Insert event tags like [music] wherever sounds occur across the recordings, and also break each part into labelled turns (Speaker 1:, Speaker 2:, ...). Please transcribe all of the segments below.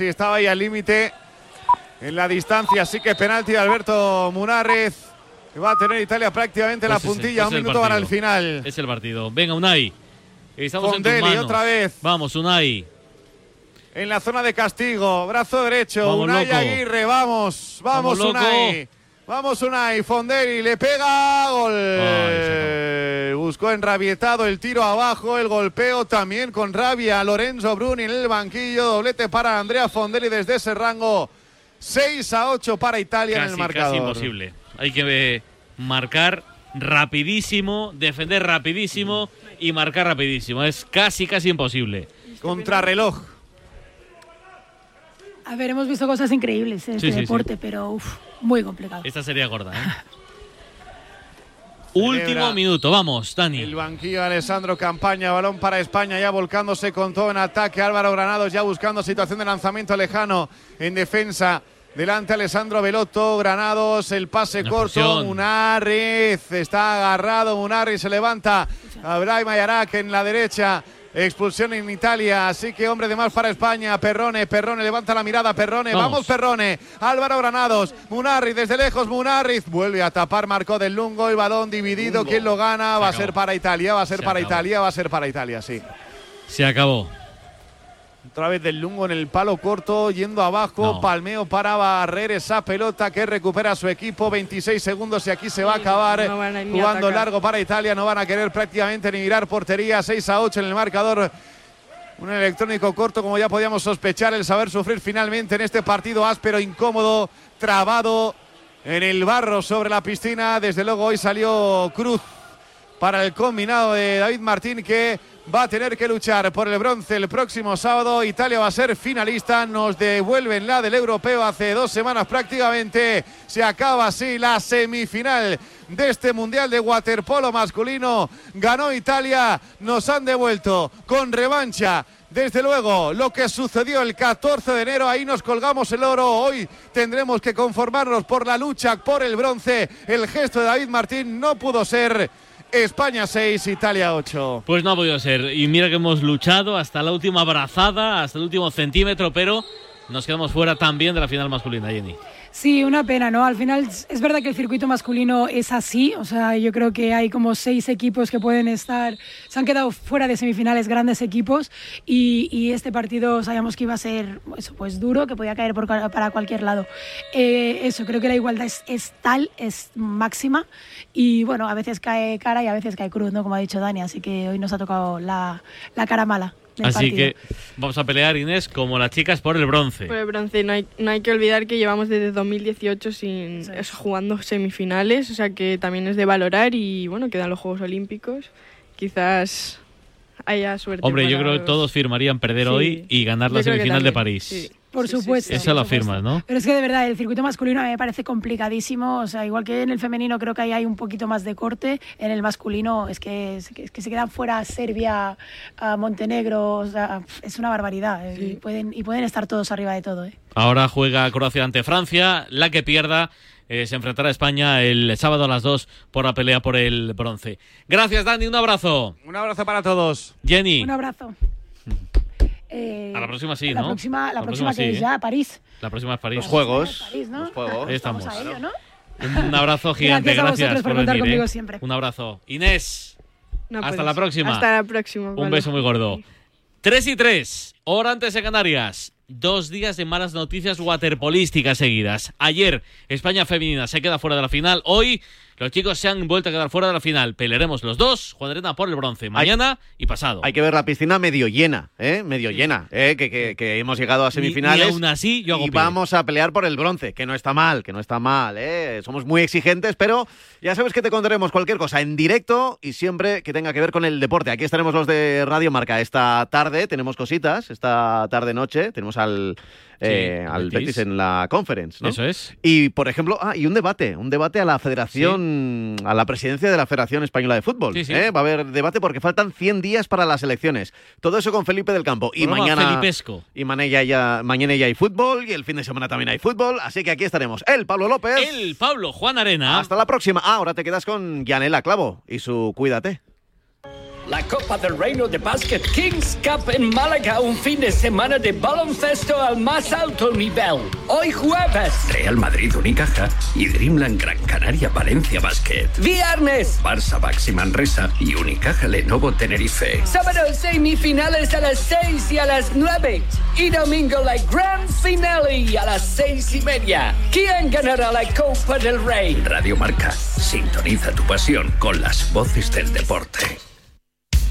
Speaker 1: Sí, estaba ahí al límite en la distancia, así que penalti de Alberto Munárez. Que va a tener Italia prácticamente la
Speaker 2: Pues
Speaker 1: puntilla, un minuto para el final.
Speaker 2: Es el partido. Venga, Unai. Estamos
Speaker 1: Fondelli
Speaker 2: manos.
Speaker 1: otra vez.
Speaker 2: Vamos, Unai.
Speaker 1: En la zona de castigo, brazo derecho,
Speaker 2: Vamos,
Speaker 1: Unai
Speaker 2: loco.
Speaker 1: Aguirre, vamos, vamos,
Speaker 2: Vamos, loco.
Speaker 1: Vamos Unai, Fondelli le pega, gol.
Speaker 2: Ay,
Speaker 1: Buscó enrabietado el tiro abajo, el golpeo también con rabia. Lorenzo Bruni en el banquillo, doblete para Andrea Fondelli desde ese rango. 6 a 8 para Italia en el marcador.
Speaker 2: casi imposible. Hay que eh, marcar rapidísimo, defender rapidísimo y marcar rapidísimo. Es casi, casi imposible.
Speaker 1: Contrarreloj.
Speaker 3: A ver, hemos visto cosas increíbles en este
Speaker 2: Sí, sí, sí.
Speaker 3: deporte, pero uf, muy complicado.
Speaker 2: Esta sería gorda, ¿eh? [laughs] Último
Speaker 1: Celebra
Speaker 2: minuto, vamos,
Speaker 1: El
Speaker 2: Dani.
Speaker 1: banquillo Alessandro Campaña, balón para España, ya volcándose con todo en ataque. Álvaro Granados ya buscando situación de lanzamiento lejano en defensa. Delante Alessandro Veloto, Granados, el pase
Speaker 2: Una
Speaker 1: corto. Munarriz está agarrado, Munarriz se levanta. Abraham Ayarak en la derecha. Expulsión en Italia, así que hombre de más para España. Perrone, Perrone, levanta la mirada, Perrone.
Speaker 2: Vamos.
Speaker 1: Vamos, Perrone. Álvaro Granados, Munarriz desde lejos, Munarriz vuelve a tapar, marcó del Lungo, el balón dividido. ¿Quién lo gana?
Speaker 2: Se
Speaker 1: va a ser para Italia, va a ser
Speaker 2: Se
Speaker 1: para
Speaker 2: acabó.
Speaker 1: Italia, va a ser para Italia, sí.
Speaker 2: Se acabó.
Speaker 1: Otra vez del Lungo en el palo corto, yendo abajo,
Speaker 2: No.
Speaker 1: palmeo para barrer esa pelota que recupera su equipo. 26 segundos y aquí se va a acabar
Speaker 4: No van a ni
Speaker 1: jugando
Speaker 4: atacar.
Speaker 1: largo para Italia. No van a querer prácticamente ni mirar portería. 6 a 8 en el marcador. Un electrónico corto, como ya podíamos sospechar, el saber sufrir finalmente en este partido áspero, incómodo, trabado en el barro sobre la piscina. Desde luego hoy salió Cruz para el combinado de David Martín que va a tener que luchar por el bronce el próximo sábado. Italia va a ser finalista, nos devuelven la del europeo hace dos semanas prácticamente. Se acaba así la semifinal de este Mundial de Waterpolo masculino. Ganó Italia, nos han devuelto con revancha. Desde luego, lo que sucedió el 14 de enero, ahí nos colgamos el oro. Hoy tendremos que conformarnos por la lucha por el bronce. El gesto de David Martín no pudo ser. España 6, Italia 8.
Speaker 2: Pues no ha podido ser. Y mira que hemos luchado hasta la última brazada, hasta el último centímetro, pero nos quedamos fuera también de la final masculina, Jenny.
Speaker 3: Sí, una pena, ¿no? Al final es verdad que el circuito masculino es así, o sea, yo creo que hay como seis equipos que pueden estar, se han quedado fuera de semifinales grandes equipos y, este partido sabíamos que iba a ser eso, pues duro, que podía caer para cualquier lado. Eh, eso, creo que la igualdad es, es tal, es máxima y bueno, a veces cae cara y a veces cae cruz, ¿no? Como ha dicho Dani, así que hoy nos ha tocado la, la cara mala.
Speaker 2: Así
Speaker 3: partido.
Speaker 2: que vamos a pelear, Inés, como las chicas por el bronce.
Speaker 4: Por el bronce, no hay, no hay que olvidar que llevamos desde 2018 sin,
Speaker 3: Sí.
Speaker 4: jugando semifinales, o sea que también es de valorar y bueno, quedan los Juegos Olímpicos. Quizás haya suerte.
Speaker 2: Hombre, yo creo que todos firmaría perder
Speaker 4: Sí.
Speaker 2: hoy y ganar la semifinal de París.
Speaker 4: sí.
Speaker 3: Por
Speaker 4: Sí,
Speaker 3: supuesto.
Speaker 2: lo
Speaker 3: supuesto.
Speaker 2: afirmas, ¿no?
Speaker 3: Pero es que de verdad el circuito masculino a mí me parece complicadísimo. O sea, igual que en el femenino creo que ahí hay un poquito más de corte, en el masculino es que, es que, es que se quedan fuera Serbia, a Montenegro, o sea, es una barbaridad. eh, Y, pueden, y pueden estar todos arriba de todo. ¿eh?
Speaker 2: Ahora juega Croacia ante Francia. La que pierda eh, se enfrentará a España el sábado a las 2 por la pelea por el bronce. Gracias, Dani. Un abrazo.
Speaker 1: Un abrazo para todos.
Speaker 2: Jenny,
Speaker 3: Un abrazo. Eh,
Speaker 2: A la próxima sí,
Speaker 3: la
Speaker 2: ¿no?
Speaker 3: Próxima, la,
Speaker 2: La
Speaker 3: próxima,
Speaker 2: próxima
Speaker 3: que
Speaker 2: sí,
Speaker 3: es
Speaker 2: ¿eh?
Speaker 3: ya París.
Speaker 2: la próxima es París.
Speaker 5: Los juegos.
Speaker 3: París, ¿no?
Speaker 5: Los juegos.
Speaker 2: Ahí estamos.
Speaker 3: Vamos a ello, ¿no?
Speaker 2: Un abrazo [laughs] gigante.
Speaker 3: Gracias a
Speaker 2: Gracias,
Speaker 3: vosotros por contar
Speaker 2: venir,
Speaker 3: conmigo
Speaker 2: ¿eh?
Speaker 3: siempre.
Speaker 2: Un abrazo. Inés,
Speaker 4: No,
Speaker 2: Hasta
Speaker 4: pues,
Speaker 2: la próxima.
Speaker 4: Hasta la próxima.
Speaker 2: un
Speaker 4: vale.
Speaker 2: beso muy gordo. 3 y 3, hora antes de Canarias. Dos días de malas noticias waterpolísticas seguidas. Ayer, España femenina se queda fuera de la final. Hoy, los chicos se han vuelto a quedar fuera de la final. Pelearemos los dos, Juan por el bronce, mañana y pasado.
Speaker 5: Hay que ver la piscina medio llena, ¿eh? Medio llena, ¿eh? Que, que- que hemos llegado a semifinales.
Speaker 2: y aún así, yo hago
Speaker 5: y
Speaker 2: pie.
Speaker 5: vamos a pelear por el bronce, que no está mal, que no está mal, ¿eh? Somos muy exigentes, pero ya sabes que te contaremos cualquier cosa en directo y siempre que tenga que ver con el deporte. Aquí estaremos los de Radio Marca esta tarde, tenemos cositas, esta tarde-noche, tenemos al, eh,
Speaker 2: Sí,
Speaker 5: al
Speaker 2: Betis.
Speaker 5: Betis en la conference, ¿no?
Speaker 2: Eso es.
Speaker 5: Y, por ejemplo, ah, y un debate, un debate a la Federación, a la presidencia de la Federación Española de Fútbol.
Speaker 2: Sí.
Speaker 5: ¿eh? Va a haber debate porque faltan 100 días para las elecciones. Todo eso con Felipe del Campo. Y mañana,
Speaker 2: felipesco.
Speaker 5: y mañana ya, mañana ya hay fútbol y el fin de semana también hay fútbol. Así que aquí estaremos. El Pablo López.
Speaker 2: El Pablo Juan Arena.
Speaker 5: Hasta la próxima. Ah, ahora te quedas con Yanela Clavo y su Cuídate.
Speaker 6: La Copa del Reino de Basket Kings Cup en Málaga, un fin de semana de baloncesto al más alto nivel. Hoy jueves,
Speaker 7: Real Madrid Unicaja y Dreamland Gran Canaria Valencia Basket.
Speaker 6: Viernes,
Speaker 7: Barça Baxi Manresa y Unicaja Lenovo Tenerife.
Speaker 6: sábado semifinales a las 6 y a las 9. Y domingo la gran finale a las 6 y media. ¿Quién ganará la Copa del Rey?
Speaker 7: Radio Marca, sintoniza tu pasión con las voces del deporte.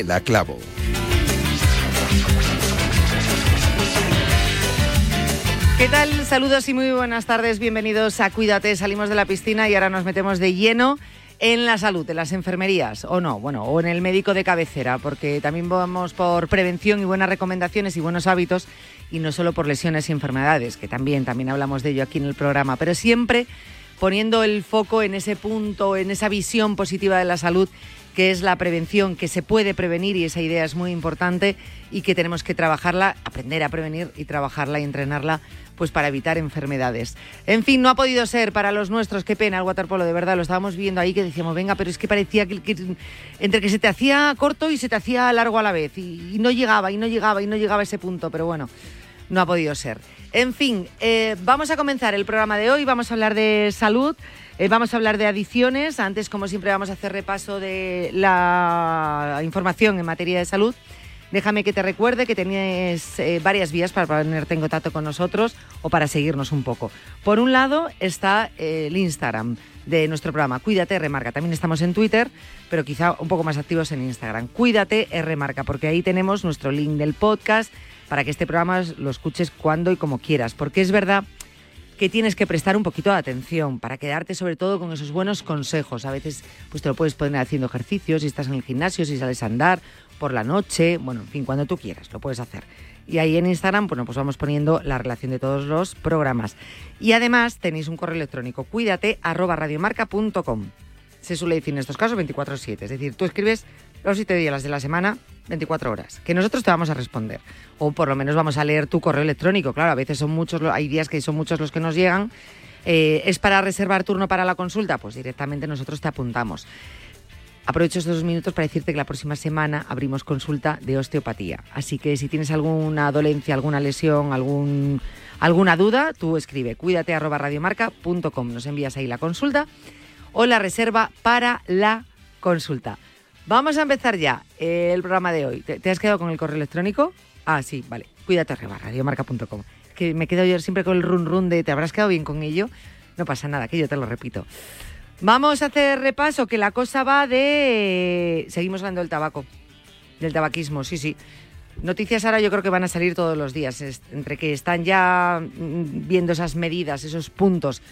Speaker 8: Yanela Clavo.
Speaker 9: ¿Qué tal? Saludos y muy buenas tardes. Bienvenidos a Cuídate. Salimos de la piscina y ahora nos metemos de lleno en la salud, en las enfermerías, o no, bueno, o en el médico de cabecera, porque también vamos por prevención y buenas recomendaciones y buenos hábitos, y no solo por lesiones y enfermedades, que también, también hablamos de ello aquí en el programa, pero siempre poniendo el foco en ese punto, en esa visión positiva de la salud que es la prevención, que se puede prevenir y esa idea es muy importante y que tenemos que trabajarla, aprender a prevenir y trabajarla y entrenarla pues para evitar enfermedades. En fin, no ha podido ser para los nuestros, qué pena el waterpolo, de verdad, lo estábamos viendo ahí que decíamos, venga, pero es que parecía que, entre que se te hacía corto y se te hacía largo a la vez y, y no llegaba y no llegaba y no llegaba a ese punto, pero bueno, no ha podido ser. En fin, eh, vamos a comenzar el programa de hoy, vamos a hablar de salud. Eh, vamos a hablar de adicciones. Antes, como siempre, vamos a hacer repaso de la información en materia de salud. Déjame que te recuerde que tienes eh, varias vías para ponerte en contacto con nosotros o para seguirnos un poco. Por un lado está eh, el Instagram de nuestro programa, Cuídate Remarca. También estamos en Twitter, pero quizá un poco más activos en Instagram. Cuídate Remarca, porque ahí tenemos nuestro link del podcast para que este programa lo escuches cuando y como quieras. Porque es verdad que tienes que prestar un poquito de atención para quedarte sobre todo con esos buenos consejos. A veces pues te lo puedes poner haciendo ejercicios, si estás en el gimnasio, si sales a andar por la noche, bueno, en fin, cuando tú quieras, lo puedes hacer. Y ahí en Instagram, bueno, pues vamos poniendo la relación de todos los programas. Y además tenéis un correo electrónico, cuídate, arroba radiomarca.com. Se suele decir en estos casos 24-7, es decir, tú escribes los 7 días de la semana, 24 horas, que nosotros te vamos a responder. O por lo menos vamos a leer tu correo electrónico. Claro, a veces son muchos, hay días que son muchos los que nos llegan. Eh, ¿Es para reservar turno para la consulta? Pues directamente nosotros te apuntamos. Aprovecho estos dos minutos para decirte que la próxima semana abrimos consulta de osteopatía. Así que si tienes alguna dolencia, alguna lesión, algún, alguna duda, tú escribe cuídate. Nos envías ahí la consulta o la reserva para la consulta. Vamos a empezar ya el programa de hoy. ¿Te, has quedado con el correo electrónico? Ah, sí, vale. Cuídate arroba radiomarca.com. Que me quedo yo siempre con el run run de ¿te habrás quedado bien con ello? No pasa nada, que yo te lo repito. Vamos a hacer repaso, que la cosa va de... Seguimos hablando del tabaco, del tabaquismo, sí, sí. Noticias ahora yo creo que van a salir todos los días, entre que están ya mm, viendo esas medidas, esos puntos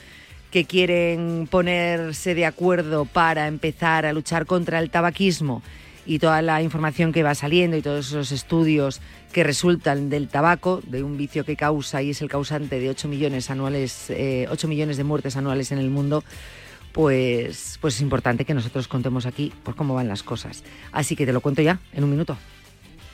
Speaker 9: que quieren ponerse de acuerdo para empezar a luchar contra el tabaquismo y toda la información que va saliendo y todos esos estudios que resultan del tabaco, de un vicio que causa y es el causante de 8 millones anuales, eh, 8 millones de muertes anuales en el mundo, pues, pues es importante que nosotros contemos aquí por cómo van las cosas. Así que te lo cuento ya, en un minuto.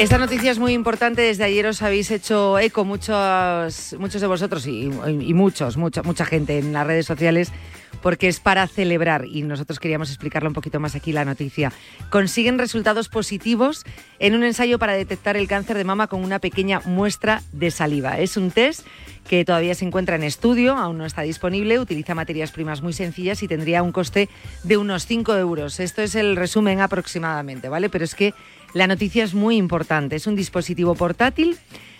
Speaker 9: Esta noticia es muy importante. Desde ayer os habéis hecho eco muchos, muchos de vosotros y, muchos, mucha, mucha gente en las redes sociales porque es para celebrar y nosotros queríamos explicarlo un poquito más aquí la noticia. Consiguen resultados positivos en un ensayo para detectar el cáncer de mama con una pequeña muestra de saliva. Es un test que todavía se encuentra en estudio, aún no está disponible, utiliza materias primas muy sencillas y tendría un coste de unos 5 euros. Esto es el resumen aproximadamente, ¿vale? Pero es que la noticia es muy importante. Es un dispositivo portátil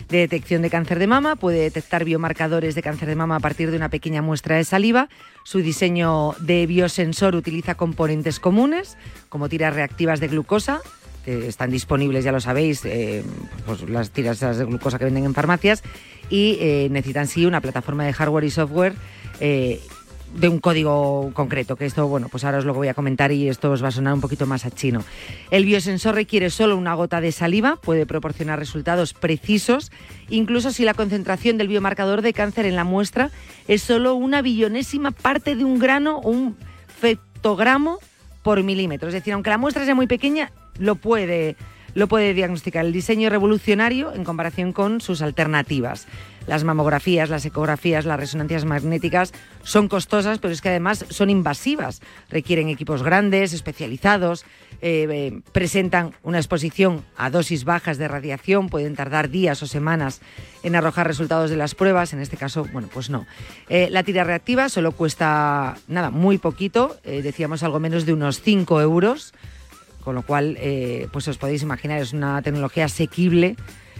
Speaker 9: de detección de cáncer de mama. Puede detectar biomarcadores de cáncer de mama a partir de una pequeña muestra de saliva. Su diseño de biosensor utiliza componentes comunes, como tiras reactivas de glucosa. que están disponibles, ya lo sabéis, eh, pues las tiras de glucosa que venden en farmacias. Y eh, necesitan sí una plataforma de hardware y software. eh, de un código concreto, que esto, bueno, pues ahora os lo voy a comentar y esto os va a sonar un poquito más a chino. El biosensor requiere solo una gota de saliva, puede proporcionar resultados precisos, incluso si la concentración del biomarcador de cáncer en la muestra es solo una billonésima parte de un grano o un fectogramo por milímetro. Es decir, aunque la muestra sea muy pequeña, lo puede, lo puede diagnosticar. El diseño es revolucionario en comparación con sus alternativas. Las mamografías, las ecografías, las resonancias magnéticas son costosas, pero es que además son invasivas. Requieren equipos grandes, especializados, eh, eh, presentan una exposición a dosis bajas de radiación, pueden tardar días o semanas en arrojar resultados de las pruebas. En este caso, bueno, pues no. Eh, la tira reactiva solo cuesta, nada, muy poquito, decíamos algo menos de unos 5 euros con lo cual, pues os podéis imaginar, es una tecnología asequible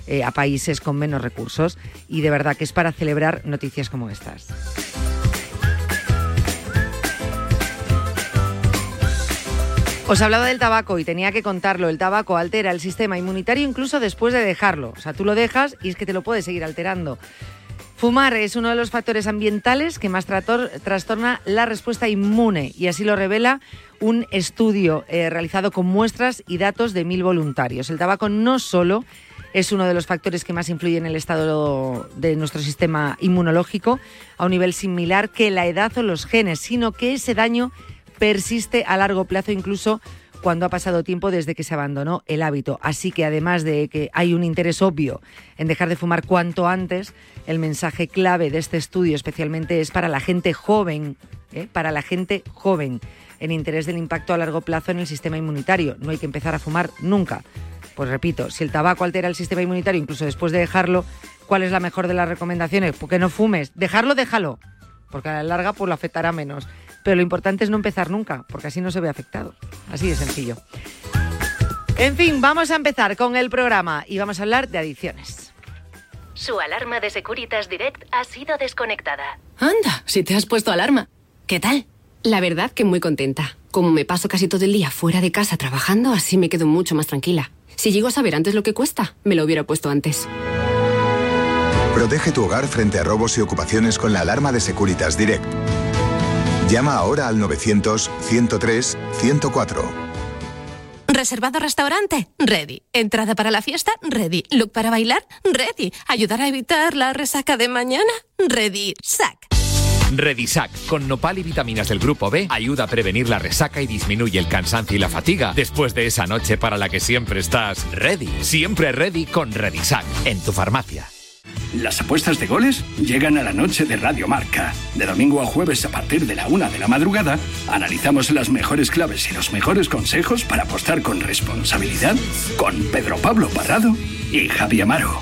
Speaker 9: eh, a países con menos recursos y de verdad que es para celebrar noticias como estas. Os hablaba del tabaco y tenía que contarlo. El tabaco altera el sistema inmunitario incluso después de dejarlo. O sea, tú lo dejas y es que te lo puedes seguir alterando. Fumar es uno de los factores ambientales que más trastorna la respuesta inmune y así lo revela un estudio eh, realizado con muestras y datos de mil voluntarios. El tabaco no solo es uno de los factores que más influye en el estado de nuestro sistema inmunológico a un nivel similar que la edad o los genes, sino que ese daño persiste a largo plazo incluso cuando ha pasado tiempo desde que se abandonó el hábito. Así que además de que hay un interés obvio en dejar de fumar cuanto antes, el mensaje clave de este estudio especialmente es para la gente joven, ¿eh? para la gente joven, en interés del impacto a largo plazo en el sistema inmunitario. No hay que empezar a fumar nunca. Pues repito, si el tabaco altera el sistema inmunitario incluso después de dejarlo, ¿cuál es la mejor de las recomendaciones? Porque no fumes. Dejarlo, déjalo. Porque a la larga pues lo afectará menos. Pero lo importante es no empezar nunca, porque así no se ve afectado. Así de sencillo. En fin, vamos a empezar con el programa y vamos a hablar de adicciones.
Speaker 10: Su alarma de Securitas Direct ha sido desconectada.
Speaker 11: Anda, si te has puesto alarma. ¿Qué tal? La verdad que muy contenta. Como me paso casi todo el día fuera de casa trabajando, así me quedo mucho más tranquila. Si llego a saber antes lo que cuesta, me lo hubiera puesto antes.
Speaker 12: Protege tu hogar frente a robos y ocupaciones con la alarma de Securitas Direct. Llama ahora al 900-103-104.
Speaker 11: ¿Reservado restaurante? Ready. ¿Entrada para la fiesta? Ready. ¿Look para bailar? Ready. ¿Ayudar a evitar la resaca de mañana? Ready. Sac.
Speaker 13: Redisac, con nopal y vitaminas del grupo B, ayuda a prevenir la resaca y disminuye el cansancio y la fatiga después de esa noche para la que siempre estás ready. Siempre ready con Redisac, en tu farmacia.
Speaker 14: Las apuestas de goles llegan a la noche de Radio Marca. De domingo a jueves a partir de la una de la madrugada, analizamos las mejores claves y los mejores consejos para apostar con responsabilidad con Pedro Pablo Parrado y Javi Amaro.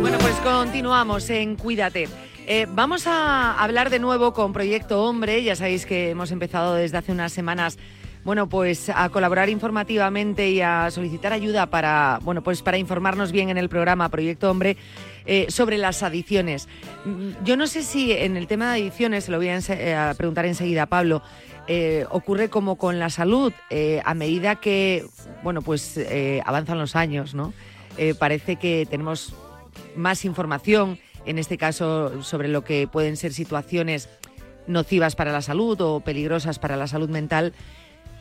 Speaker 9: Bueno, pues continuamos en Cuídate. Eh, vamos a hablar de nuevo con Proyecto Hombre. Ya sabéis que hemos empezado desde hace unas semanas bueno, pues a colaborar informativamente y a solicitar ayuda para, bueno, pues para informarnos bien en el programa Proyecto Hombre eh, sobre las adicciones. Mm, Yo no sé si en el tema de adicciones, se lo voy a, eh, a preguntar enseguida a Pablo, eh, ocurre como con la salud, eh, a medida que, bueno, pues eh, avanzan los años, ¿no? Parece que tenemos más información, en este caso sobre lo que pueden ser situaciones nocivas para la salud o peligrosas para la salud mental,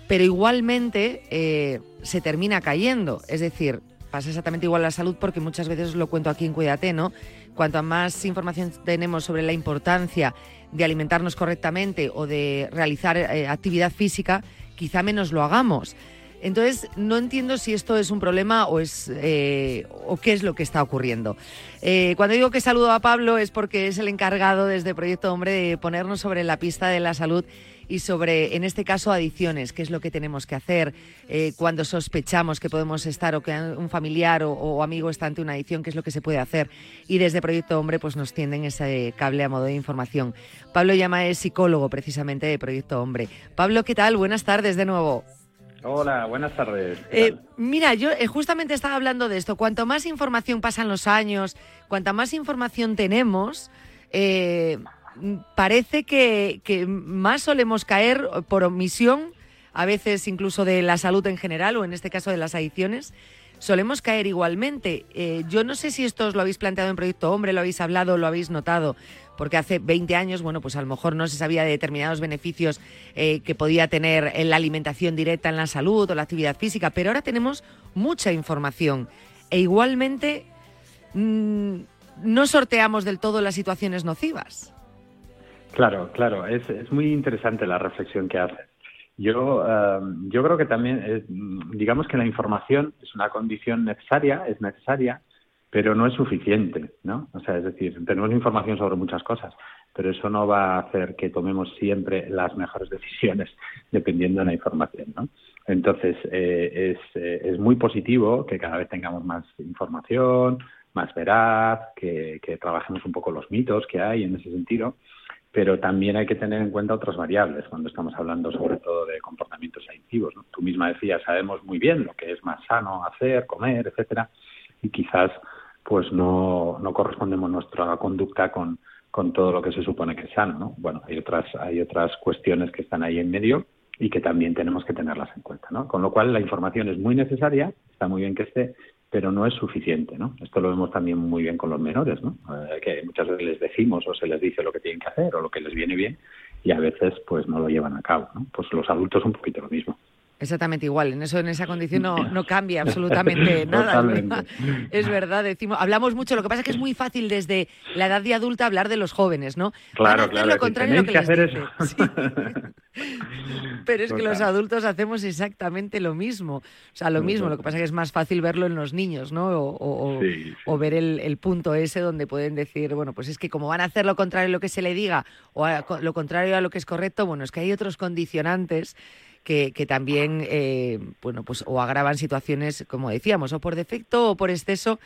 Speaker 9: pero igualmente se termina cayendo. Es decir, pasa exactamente igual a la salud porque muchas veces lo cuento aquí en Cuídate, ¿no? Cuanto más información tenemos sobre la importancia de alimentarnos correctamente o de realizar eh, actividad física, quizá menos lo hagamos. Entonces, no entiendo si esto es un problema o, es, eh, o qué es lo que está ocurriendo. Eh, cuando digo que saludo a Pablo es porque es el encargado desde Proyecto Hombre de ponernos sobre la pista de la salud y sobre, en este caso, adicciones, qué es lo que tenemos que hacer eh, cuando sospechamos que podemos estar o que un familiar o, o amigo está ante una adicción, qué es lo que se puede hacer. Y desde Proyecto Hombre pues nos tienden ese cable a modo de información. Pablo Llama es psicólogo precisamente de Proyecto Hombre. Pablo, ¿qué tal? Buenas tardes de nuevo.
Speaker 15: Hola, buenas tardes. ¿Qué
Speaker 9: Eh, mira, yo eh, justamente estaba hablando de esto. Cuanto más información pasan los años, cuanta más información tenemos, eh, parece que, más solemos caer por omisión, a veces incluso de la salud en general o en este caso de las adicciones. Solemos caer igualmente. Eh, yo no sé si esto os lo habéis planteado en Proyecto Hombre, lo habéis hablado, lo habéis notado, porque hace 20 años, bueno, pues a lo mejor no se sabía de determinados beneficios eh, que podía tener en la alimentación directa en la salud o la actividad física, pero ahora tenemos mucha información e igualmente mm, no sorteamos del todo las situaciones nocivas.
Speaker 15: Claro, claro, es, es muy interesante la reflexión que haces. Yo, eh, yo creo que también, mm, digamos que la información es una condición necesaria, es necesaria, pero no es suficiente, ¿no? O sea, es decir, tenemos información sobre muchas cosas, pero eso no va a hacer que tomemos siempre las mejores [laughs] decisiones dependiendo de la información, ¿no? Entonces, eh, es, eh, es muy positivo que cada vez tengamos más información, más veraz, que trabajemos un poco los mitos que hay en ese sentido, pero también hay que tener en cuenta otras variables cuando estamos hablando sobre todo de comportamientos adictivos. ¿no? Tú misma decías, sabemos muy bien lo que es más sano hacer, comer, etcétera, y quizás pues no, no correspondemos nuestra conducta con, con todo lo que se supone que es sano. ¿no? Bueno, hay otras, hay otras cuestiones que están ahí en medio y que también tenemos que tenerlas en cuenta. ¿no? Con lo cual la información es muy necesaria, está muy bien que esté, pero no es suficiente, ¿no? Esto lo vemos también muy bien con los menores, ¿no? Eh, que muchas veces les decimos o se les dice lo que tienen que hacer o lo que les viene bien y a veces pues no lo llevan a cabo, ¿no? Pues los adultos un poquito lo mismo.
Speaker 9: Exactamente igual. En eso, en esa condición no, no [laughs] cambia absolutamente [laughs] nada. es verdad. Es verdad, decimos, hablamos mucho. Lo que pasa es que es muy fácil desde la edad de adulta hablar de los jóvenes, ¿no? Van a
Speaker 15: Claro,
Speaker 9: hacer
Speaker 15: claro.
Speaker 9: lo contrario lo que,
Speaker 15: tenéis que
Speaker 9: les
Speaker 15: hacer
Speaker 9: dice.
Speaker 15: eso. [laughs]
Speaker 9: Pero es que los adultos hacemos exactamente lo mismo. O sea, lo mismo. Lo que pasa es que es más fácil verlo en los niños, ¿no? O, o- o-
Speaker 15: Sí,
Speaker 9: o ver el, el punto ese donde pueden decir, bueno, pues es que como van a hacer lo contrario a lo que se le diga o a- lo contrario a lo que es correcto, bueno, es que hay otros condicionantes que, también, eh, bueno, pues o agravan situaciones, como decíamos, o por defecto o por exceso,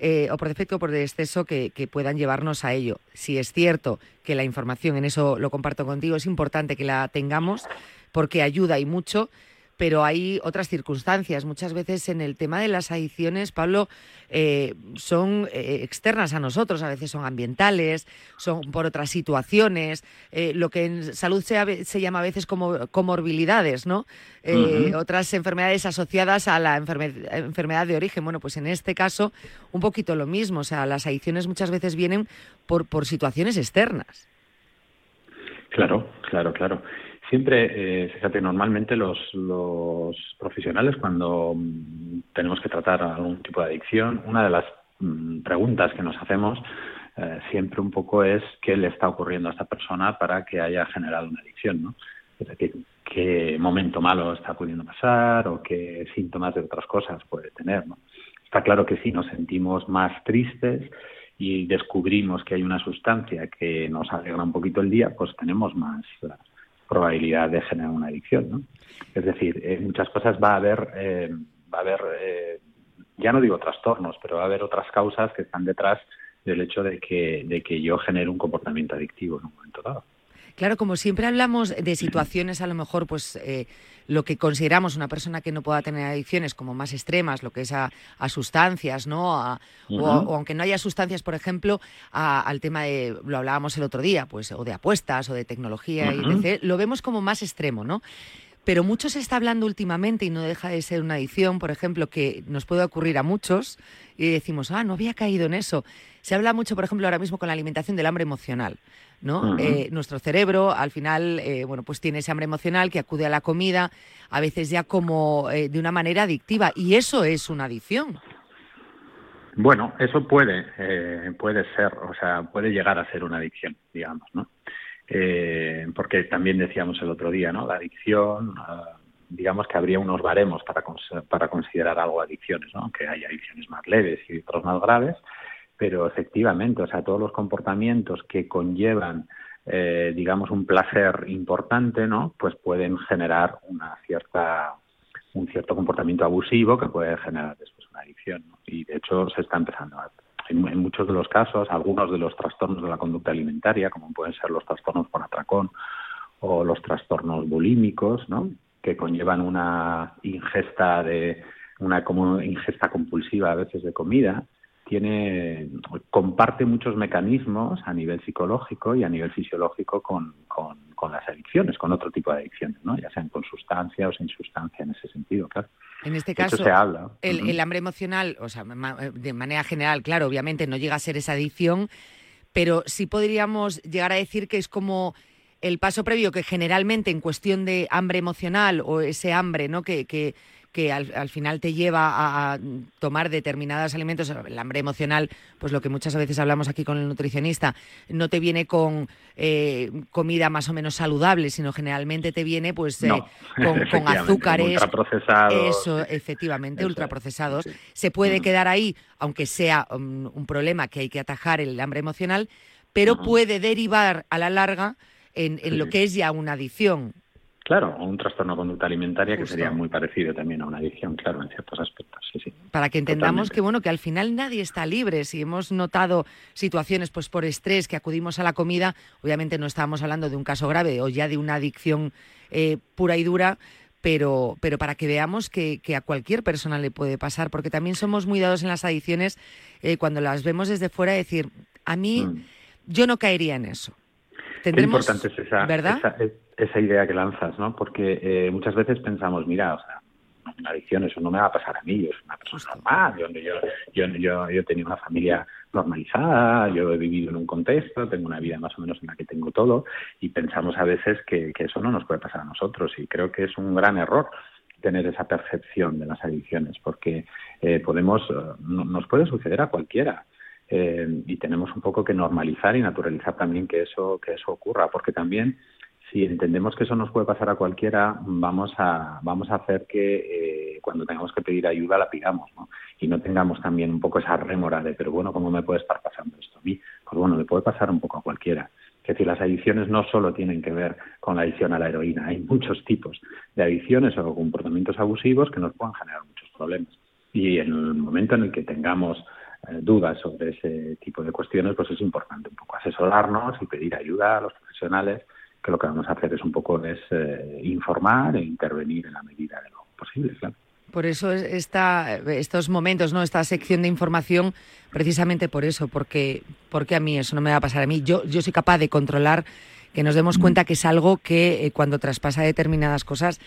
Speaker 9: eh, o por defecto o por exceso que, que puedan llevarnos a ello. Si es cierto que la información, en eso lo comparto contigo, es importante que la tengamos porque ayuda y mucho, pero hay otras circunstancias. Muchas veces en el tema de las adicciones, Pablo, eh, son eh, externas a nosotros, a veces son ambientales, son por otras situaciones, eh, lo que en salud se, se llama a veces como comorbilidades, ¿no? Eh. Otras enfermedades asociadas a la enferme- enfermedad de origen. Bueno, pues en este caso, un poquito lo mismo. O sea, las adicciones muchas veces vienen por, por situaciones externas.
Speaker 15: Claro, claro, claro. Siempre, eh, fíjate, normalmente los, profesionales cuando mm, tenemos que tratar algún tipo de adicción, una de las mm, preguntas que nos hacemos eh, siempre un poco es qué le está ocurriendo a esta persona para que haya generado una adicción, ¿no? Es decir, qué momento malo está pudiendo pasar o qué síntomas de otras cosas puede tener, ¿no? Está claro que si nos sentimos más tristes y descubrimos que hay una sustancia que nos alegra un poquito el día, pues tenemos más probabilidad de generar una adicción, ¿no? Es decir, en muchas cosas va a haber, eh, va a haber, eh, ya no digo trastornos, pero va a haber otras causas que están detrás del hecho de que, de que yo genere un comportamiento adictivo en un momento dado.
Speaker 9: Claro, como siempre hablamos de situaciones, a lo mejor, pues eh, lo que consideramos una persona que no pueda tener adicciones como más extremas, lo que es a, a sustancias, ¿no? A- o, aunque no haya sustancias, por ejemplo, a- al tema de, lo hablábamos el otro día, pues, o de apuestas o de tecnología, y
Speaker 15: Ujú.
Speaker 9: etc., lo vemos como más extremo, ¿no? Pero mucho se está hablando últimamente y no deja de ser una adicción, por ejemplo, que nos puede ocurrir a muchos y decimos, ah, no había caído en eso. Se habla mucho, por ejemplo, ahora mismo con la alimentación del hambre emocional, ¿no? Eh, nuestro cerebro, al final, eh, bueno, pues tiene ese hambre emocional que acude a la comida, a veces ya como eh, de una manera adictiva, y eso es una adicción.
Speaker 15: Bueno, eso puede, eh, puede ser, o sea, puede llegar a ser una adicción, digamos, ¿no? Eh, porque también decíamos el otro día, ¿no? La adicción, ah, digamos que habría unos baremos para, para considerar algo adicciones, ¿no? Que hay adicciones más leves y otras más graves, pero efectivamente, o sea, todos los comportamientos que conllevan, eh, digamos, un placer importante, ¿no? Pues pueden generar una cierta un cierto comportamiento abusivo que puede generar después una adicción. Y de hecho se está empezando a en, en muchos de los casos, algunos de los trastornos de la conducta alimentaria, como pueden ser los trastornos por atracón o los trastornos bulímicos, ¿no? que conllevan una ingesta de una como ingesta compulsiva a veces de comida, tiene comparte muchos mecanismos a nivel psicológico y a nivel fisiológico con, con, con las adicciones, con otro tipo de adicciones, ¿no? ya sean con sustancia o sin sustancia en ese sentido, claro.
Speaker 9: En este caso,
Speaker 15: se habla.
Speaker 9: el, hambre emocional, o sea, eh, de manera general, claro, obviamente no llega a ser esa adicción, pero sí podríamos llegar a decir que es como el paso previo que generalmente en cuestión de hambre emocional o ese hambre, ¿no? Que, que, que al, al final te lleva a, a tomar determinados alimentos, el hambre emocional, pues lo que muchas veces hablamos aquí con el nutricionista, no te viene con eh, comida más o menos saludable, sino generalmente te viene pues eh, [laughs] con, azúcares,
Speaker 15: ultraprocesados,
Speaker 9: eso, efectivamente,
Speaker 15: Eso es,
Speaker 9: ultraprocesados.
Speaker 15: sí.
Speaker 9: Se puede quedar ahí, aunque sea um, un problema que hay que atajar el hambre emocional, pero puede derivar a la larga en, en
Speaker 15: Sí,
Speaker 9: lo que es ya una adicción.
Speaker 15: Claro, o un trastorno de conducta alimentaria
Speaker 9: Justo.
Speaker 15: que sería muy parecido también a una adicción, claro, en ciertos aspectos, sí, sí.
Speaker 9: Para que entendamos
Speaker 15: Totalmente.
Speaker 9: que bueno, que al final nadie está libre. Si hemos notado situaciones pues por estrés que acudimos a la comida, obviamente no estábamos hablando de un caso grave o ya de una adicción eh, pura y dura, pero, pero para que veamos que, que a cualquier persona le puede pasar, porque también somos muy dados en las adicciones eh, cuando las vemos desde fuera, decir, a mí
Speaker 15: Mm.
Speaker 9: yo no caería en eso.
Speaker 15: Qué
Speaker 9: Tendremos,
Speaker 15: importante es esa,
Speaker 9: ¿verdad?
Speaker 15: esa, es- esa idea que lanzas, ¿no? Porque eh, muchas veces pensamos, mira, o sea, una adicción, eso no me va a pasar a mí, yo soy una persona normal, yo, yo, yo, yo, yo he tenido una familia normalizada, yo he vivido en un contexto, tengo una vida más o menos en la que tengo todo, y pensamos a veces que, que eso no nos puede pasar a nosotros, y creo que es un gran error tener esa percepción de las adicciones, porque eh, podemos, eh, no- nos puede suceder a cualquiera. Eh, y tenemos un poco que normalizar y naturalizar también que eso que eso ocurra porque también si entendemos que eso nos puede pasar a cualquiera vamos a vamos a hacer que eh, cuando tengamos que pedir ayuda la pidamos ¿no? y no tengamos también un poco esa rémora de pero bueno cómo me puede estar pasando esto a mí pues bueno le puede pasar un poco a cualquiera. Es decir las adicciones no solo tienen que ver con la adicción a la heroína hay muchos tipos de adicciones o comportamientos abusivos que nos pueden generar muchos problemas. Y en el momento en el que tengamos eh, dudas sobre ese tipo de cuestiones, pues es importante un poco asesorarnos y pedir ayuda a los profesionales que lo que vamos a hacer es un poco es eh, informar e intervenir en la medida de lo posible, claro.
Speaker 9: Por eso es esta, estos momentos, ¿no? Esta sección de información, precisamente por eso, porque, porque a mí eso no me va a pasar a mí. Yo, yo soy capaz de controlar que nos demos cuenta que es algo que eh, cuando traspasa determinadas cosas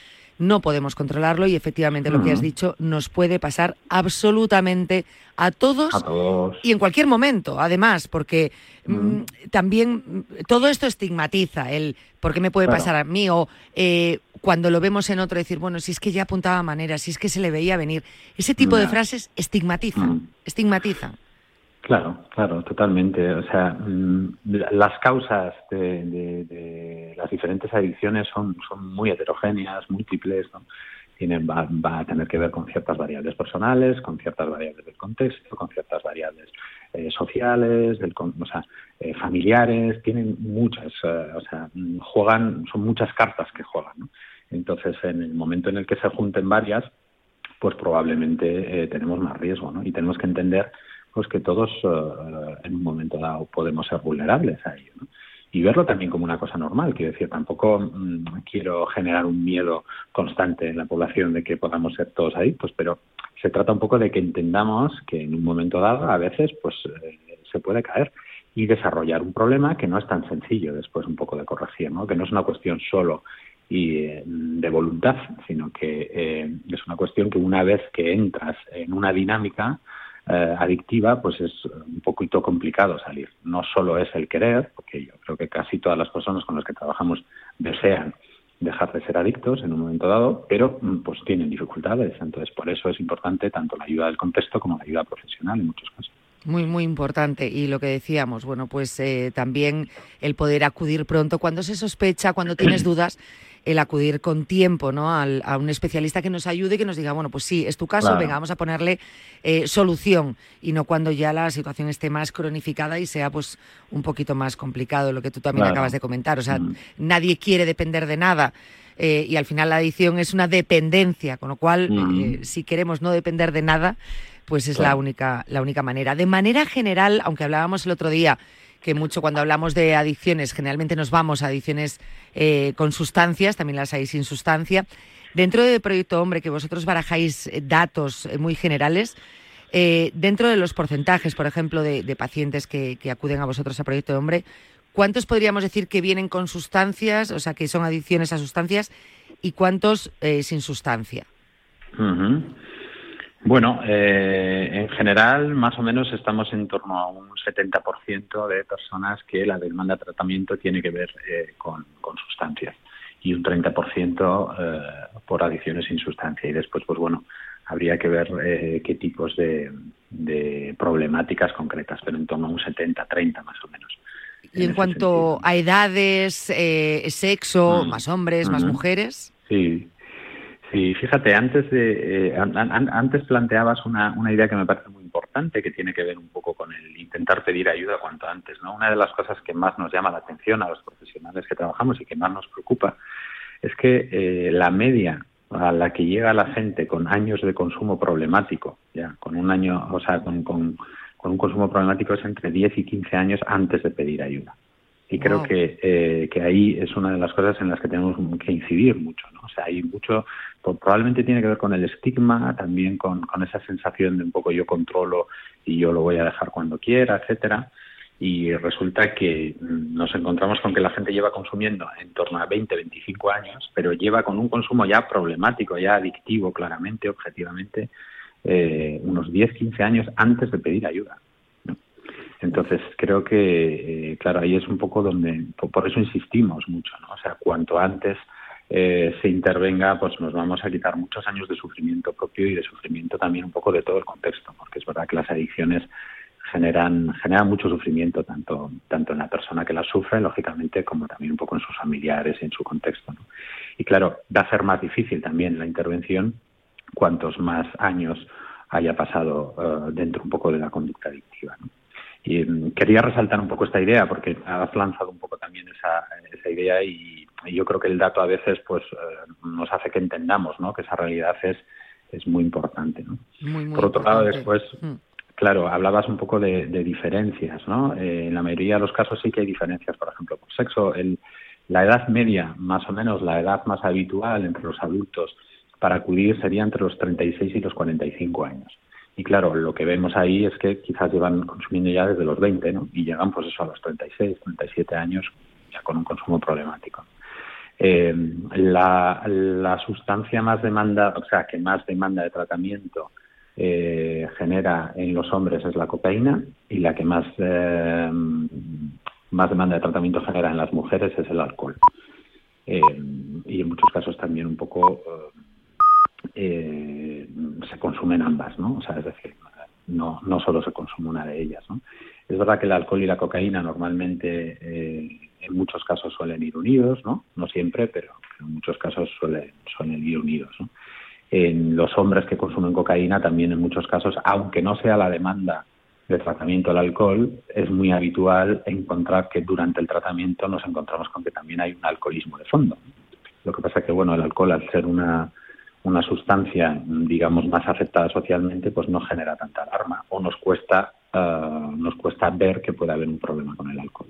Speaker 9: no podemos controlarlo y efectivamente lo que has dicho nos puede pasar absolutamente a todos,
Speaker 15: A todos.
Speaker 9: y en cualquier momento, además, porque mm, también mm, todo esto estigmatiza el por qué me puede
Speaker 15: Claro.
Speaker 9: pasar a mí o eh, cuando lo vemos en otro decir, bueno, si es que ya apuntaba manera, si es que se le veía venir. Ese tipo de frases estigmatizan, estigmatizan.
Speaker 15: Claro, claro, totalmente. O sea, mm, la- las causas de, de- de las diferentes adicciones son, son muy heterogéneas, múltiples. Tienen, va, va a tener que ver con ciertas variables personales, con ciertas variables del contexto, con ciertas variables eh, sociales, del, o sea, eh, familiares, tienen muchas, eh, o sea, juegan, son muchas cartas que juegan, ¿no? Entonces, en el momento en el que se junten varias, pues probablemente eh, tenemos más riesgo, ¿no? Y tenemos que entender pues que todos eh, en un momento dado podemos ser vulnerables a ello, ¿no? Y verlo también como una cosa normal, quiero decir, tampoco mm, quiero generar un miedo constante en la población de que podamos ser todos adictos, pero se trata un poco de que entendamos que en un momento dado a veces pues eh, se puede caer y desarrollar un problema que no es tan sencillo después un poco de corregir, ¿no? Que no es una cuestión solo y eh, de voluntad, sino que eh, es una cuestión que una vez que entras en una dinámica eh, adictiva, pues es un poquito complicado salir. No solo es el querer, porque yo creo que casi todas las personas con las que trabajamos desean dejar de ser adictos en un momento dado, pero mm, pues tienen dificultades. Entonces, por eso es importante tanto la ayuda del contexto como la ayuda profesional en muchos casos.
Speaker 9: Muy, muy importante. Y lo que decíamos, bueno, pues eh, también el poder acudir pronto cuando se sospecha, cuando tienes [clears throat] dudas, el acudir con tiempo, ¿no? Al- a un especialista que nos ayude y que nos diga, bueno, pues sí, es tu caso,
Speaker 15: Claro.
Speaker 9: venga, vamos a ponerle eh, solución. Y no cuando ya la situación esté más cronificada y sea, pues, un poquito más complicado, lo que tú también
Speaker 15: Claro.
Speaker 9: acabas de comentar. O sea, nadie quiere depender de nada. eh, y al final la adicción es una dependencia, con lo cual,
Speaker 15: Mm.
Speaker 9: eh, si queremos no depender de nada, pues es la única, la única manera. De manera general, aunque hablábamos el otro día que mucho cuando hablamos de adicciones, generalmente nos vamos a adicciones eh, con sustancias, también las hay sin sustancia. Dentro de Proyecto Hombre, que vosotros barajáis eh, datos eh, muy generales, dentro de los porcentajes, por ejemplo, de, pacientes que, acuden a vosotros a Proyecto Hombre, ¿cuántos podríamos decir que vienen con sustancias, o sea, que son adicciones a sustancias, y cuántos sin sustancia?
Speaker 15: Bueno, eh, en general, más o menos estamos en torno a un 70% de personas que la demanda de tratamiento tiene que ver eh, con, con sustancias y un 30% eh, por adicciones sin sustancia. Y después, pues bueno, habría que ver eh, qué tipos de, de problemáticas concretas, pero en torno a un 70-30 más o menos.
Speaker 9: Y en cuanto a edades, eh, sexo,
Speaker 15: Mm.
Speaker 9: más hombres, más mujeres.
Speaker 15: Sí, sí, fíjate, antes de eh, an- an- antes planteabas una, una idea que me parece muy importante, que tiene que ver un poco con el intentar pedir ayuda cuanto antes, ¿no? Una de las cosas que más nos llama la atención a los profesionales que trabajamos y que más nos preocupa es que eh, la media a la que llega la gente con años de consumo problemático, ya, con un año, o sea, con, con, con un consumo problemático es entre 10 y 15 años antes de pedir ayuda. Y creo
Speaker 16: Wow.
Speaker 15: que, eh, que ahí es una de las cosas en las que tenemos que incidir mucho, ¿no? O sea, hay mucho, pues, probablemente tiene que ver con el estigma, también con, con esa sensación de un poco yo controlo y yo lo voy a dejar cuando quiera, etcétera. Y resulta que mm, nos encontramos con que la gente lleva consumiendo en torno a 20, 25 años, pero lleva con un consumo ya problemático, ya adictivo, claramente, objetivamente, eh, unos 10, 15 años antes de pedir ayuda. Entonces, creo que, eh, claro, ahí es un poco donde, por, eso insistimos mucho, ¿no? O sea, cuanto antes eh, se intervenga, pues nos vamos a quitar muchos años de sufrimiento propio y de sufrimiento también un poco de todo el contexto, porque es verdad que las adicciones generan, generan mucho sufrimiento, tanto, tanto en la persona que las sufre, lógicamente, como también un poco en sus familiares y en su contexto, ¿no? Y claro, va a ser más difícil también la intervención cuantos más años haya pasado eh, dentro un poco de la conducta adictiva, ¿no? Y mm, quería resaltar un poco esta idea porque has lanzado un poco también esa, esa idea y, y yo creo que el dato a veces pues eh, nos hace que entendamos ¿no? que esa realidad es, es muy importante. ¿no?
Speaker 9: Muy, muy
Speaker 15: Por otro lado, después,
Speaker 9: Mm.
Speaker 15: claro, hablabas un poco de, de diferencias. ¿no? Eh, en la mayoría de los casos sí que hay diferencias, por ejemplo, por sexo. El, La edad media, más o menos la edad más habitual entre los adultos para acudir sería entre los 36 y los 45 años. Y claro, lo que vemos ahí es que quizás llevan consumiendo ya desde los 20, ¿no? Y llegan pues eso a los 36, 37 años ya con un consumo problemático. Eh, la, la, sustancia más demanda, o sea, que más demanda de tratamiento eh, genera en los hombres es la cocaína y la que más, eh, más demanda de tratamiento genera en las mujeres es el alcohol. Eh, y en muchos casos también un poco eh, se consumen ambas, ¿no? O sea, es decir, no, no solo se consume una de ellas, ¿no? Es verdad que el alcohol y la cocaína normalmente eh, en muchos casos suelen ir unidos, ¿no? No siempre, pero, en muchos casos suelen, suelen ir unidos, ¿no? En los hombres que consumen cocaína también en muchos casos, aunque no sea la demanda de tratamiento del alcohol, es muy habitual encontrar que durante el tratamiento nos encontramos con que también hay un alcoholismo de fondo. Lo que pasa es que, bueno, el alcohol al ser una una sustancia, digamos, más aceptada socialmente, pues no genera tanta alarma o nos cuesta, eh, nos cuesta ver que puede haber un problema con el alcohol,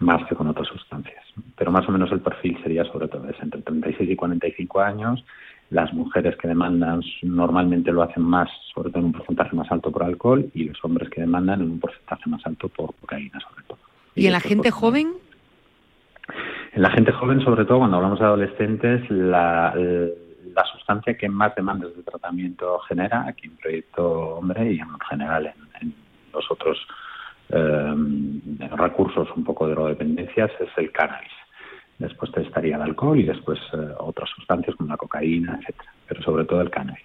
Speaker 15: más que con otras sustancias. Pero más o menos el perfil sería sobre todo ese, entre 36 y 45 años. Las mujeres que demandan normalmente lo hacen más, sobre todo en un porcentaje más alto por alcohol, y los hombres que demandan en un porcentaje más alto por cocaína, sobre todo.
Speaker 9: ¿Y, en la gente joven?
Speaker 15: En la gente joven, sobre todo cuando hablamos de adolescentes, la la sustancia que más demandas de tratamiento genera aquí en Proyecto Hombre y en general en, los otros eh, recursos un poco de drogodependencias es el cannabis. Después te estaría el alcohol y después eh, otras sustancias como la cocaína, etcétera, pero sobre todo el cannabis.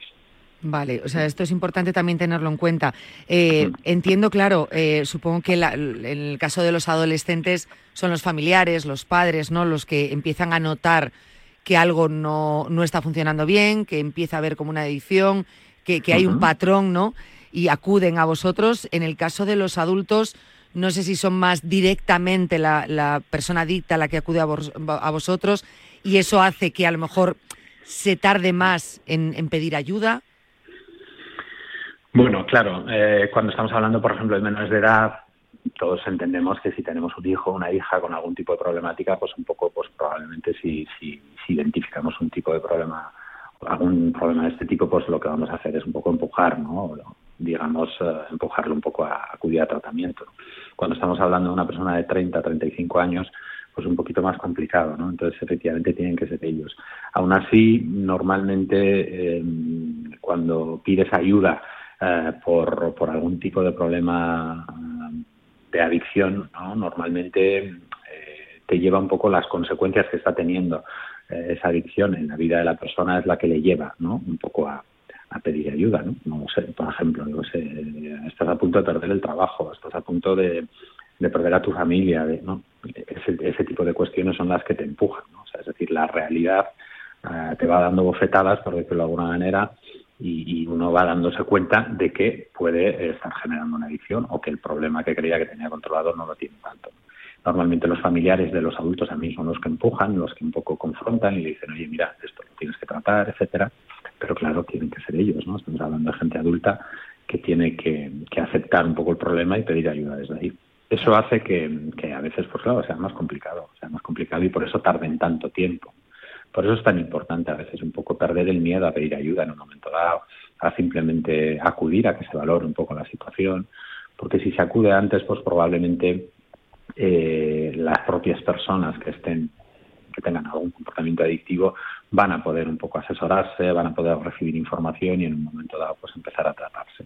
Speaker 9: Vale, o sea, esto es importante también tenerlo en cuenta. Eh. Entiendo, claro, supongo que en el caso de los adolescentes son los familiares, los padres, ¿no? Los que empiezan a notar que algo no, no está funcionando bien, que empieza a haber como una adicción, que, que hay un patrón, ¿no? Y acuden a vosotros. En el caso de los adultos, no sé si son más directamente la, la persona adicta la que acude a, a, vosotros y eso hace que a lo mejor se tarde más en, en pedir ayuda.
Speaker 15: Bueno, claro, eh, cuando estamos hablando, por ejemplo, de menores de edad, todos entendemos que si tenemos un hijo o una hija con algún tipo de problemática, pues un poco, pues probablemente si, si, identificamos un tipo de problema, algún problema de este tipo, pues lo que vamos a hacer es un poco empujar, ¿no? digamos, eh, empujarlo un poco a acudir a tratamiento. Cuando estamos hablando de una persona de 30, 35 años, pues un poquito más complicado, ¿no? Entonces, efectivamente, tienen que ser ellos. Aún así, normalmente, eh, cuando pides ayuda eh, por, por algún tipo de problema de adicción, ¿no? normalmente eh, te lleva un poco las consecuencias que está teniendo esa adicción en la vida de la persona es la que le lleva ¿no? un poco a, pedir ayuda. ¿no? no sé, por ejemplo, no sé, estás a punto de perder el trabajo, estás a punto de, perder a tu familia. ¿no? ese, tipo de cuestiones son las que te empujan. O sea, es decir, la realidad eh, te va dando bofetadas, por decirlo de alguna manera, y, uno va dándose cuenta de que puede estar generando una adicción o que el problema que creía que tenía controlado no lo tiene. Normalmente los familiares de los adultos mí son los que empujan, los que un poco confrontan y le dicen, oye, mira, esto lo tienes que tratar, etcétera. Pero claro, tienen que ser ellos, ¿no? Estamos hablando de gente adulta que tiene que, aceptar un poco el problema y pedir ayuda desde ahí. Eso hace que, que a veces, pues claro, sea más complicado, sea más complicado y por eso tarden tanto tiempo. Por eso es tan importante a veces un poco perder el miedo a pedir ayuda en un momento dado, a simplemente acudir a que se valore un poco la situación, porque si se acude antes, pues probablemente eh, las propias personas que estén que tengan algún comportamiento adictivo van a poder un poco asesorarse, van a poder recibir información y en un momento dado pues empezar a tratarse.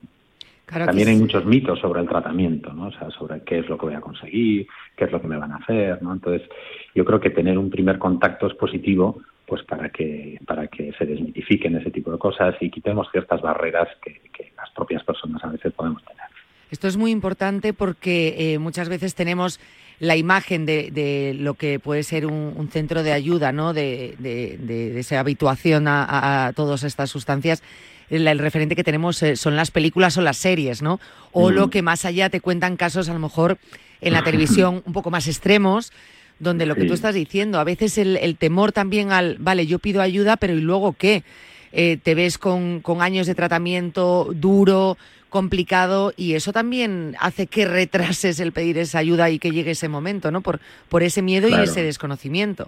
Speaker 15: También hay muchos mitos sobre el tratamiento, ¿no? O sea, sobre qué es lo que voy a conseguir, qué es lo que me van a hacer, ¿no? Entonces, yo creo que tener un primer contacto es positivo pues para que para que se desmitifiquen ese tipo de cosas y quitemos ciertas barreras que, las propias personas a veces podemos tener.
Speaker 9: Esto es muy importante porque eh, muchas veces tenemos la imagen de, lo que puede ser un, centro de ayuda, ¿no? de, de, esa habituación a, todas estas sustancias. El, referente que tenemos eh, son las películas o las series, ¿no? O lo que más allá te cuentan casos, a lo mejor en la televisión [clears throat] un poco más extremos, donde lo que tú estás diciendo, a veces el, temor también al, vale, yo pido ayuda, pero ¿y luego qué? Eh, te ves con, años de tratamiento duro, complicado y eso también hace que retrases el pedir esa ayuda y que llegue ese momento, ¿no? Por, por ese miedo y ese desconocimiento.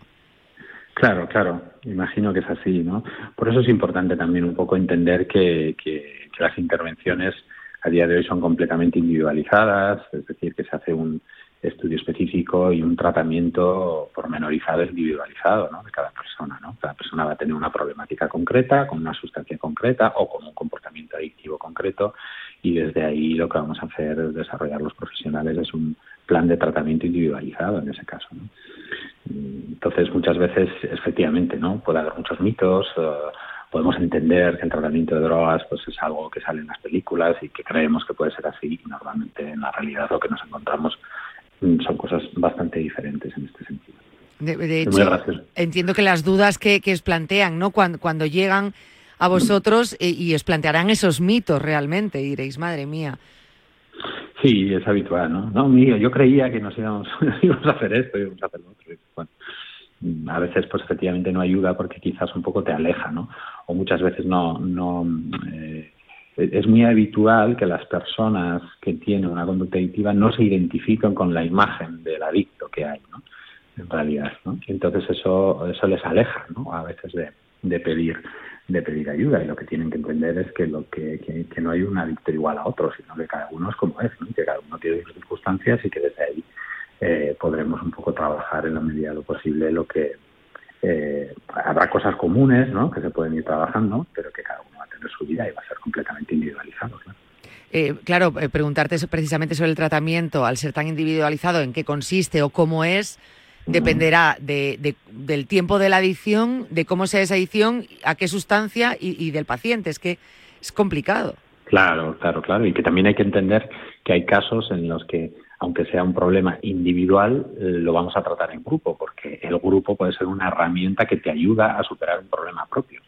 Speaker 15: Claro, claro, imagino que es así, ¿no? Por eso es importante también un poco entender que, que- que las intervenciones a día de hoy son completamente individualizadas, es decir, que se hace un estudio específico y un tratamiento pormenorizado individualizado ¿no? de cada persona. ¿no? Cada persona va a tener una problemática concreta, con una sustancia concreta o con un comportamiento adictivo concreto y desde ahí lo que vamos a hacer, desarrollar los profesionales, es un plan de tratamiento individualizado en ese caso. ¿no? Entonces, muchas veces, efectivamente, ¿no? Puede haber muchos mitos. eh, podemos entender que el tratamiento de drogas pues es algo que sale en las películas y que creemos que puede ser así. Y normalmente, en la realidad, lo que nos encontramos mm, son cosas bastante diferentes en este sentido.
Speaker 9: De, de
Speaker 15: Es
Speaker 9: hecho, entiendo que las dudas que, que os plantean, ¿no? Cuando, cuando llegan a vosotros y os plantearán esos mitos realmente, y diréis, madre mía.
Speaker 15: Sí, es habitual, ¿no? No, mío, yo creía que nos íbamos, [laughs] íbamos a hacer esto, íbamos a hacer lo otro. Bueno, mm, a veces, pues efectivamente no ayuda porque quizás un poco te aleja, ¿no? O muchas veces no, no. eh, es muy habitual que las personas que tienen una conducta adictiva no se identifican con la imagen del adicto que hay, ¿no? En realidad, ¿no? Entonces eso, eso les aleja, ¿no? A veces de, de pedir de pedir ayuda y lo que tienen que entender es que lo que, que, que no hay un adicto igual a otro, sino que cada uno es como es, ¿no? Que cada uno tiene sus circunstancias y que desde ahí eh, podremos un poco trabajar en la medida de lo posible lo que eh, habrá cosas comunes ¿no? que se pueden ir trabajando, pero que cada uno va a tener su vida y va a ser completamente individualizado. ¿no?
Speaker 9: Eh, claro, eh, preguntarte precisamente sobre el tratamiento, al ser tan individualizado, en qué consiste o cómo es, dependerá de, de- del tiempo de la adicción, de cómo sea esa adicción, a qué sustancia y, y del paciente. Es que es complicado.
Speaker 15: Claro, claro, claro. Y que también hay que entender que hay casos en los que, aunque sea un problema individual, lo vamos a tratar en grupo, porque el grupo puede ser una herramienta que te ayuda a superar un problema propio.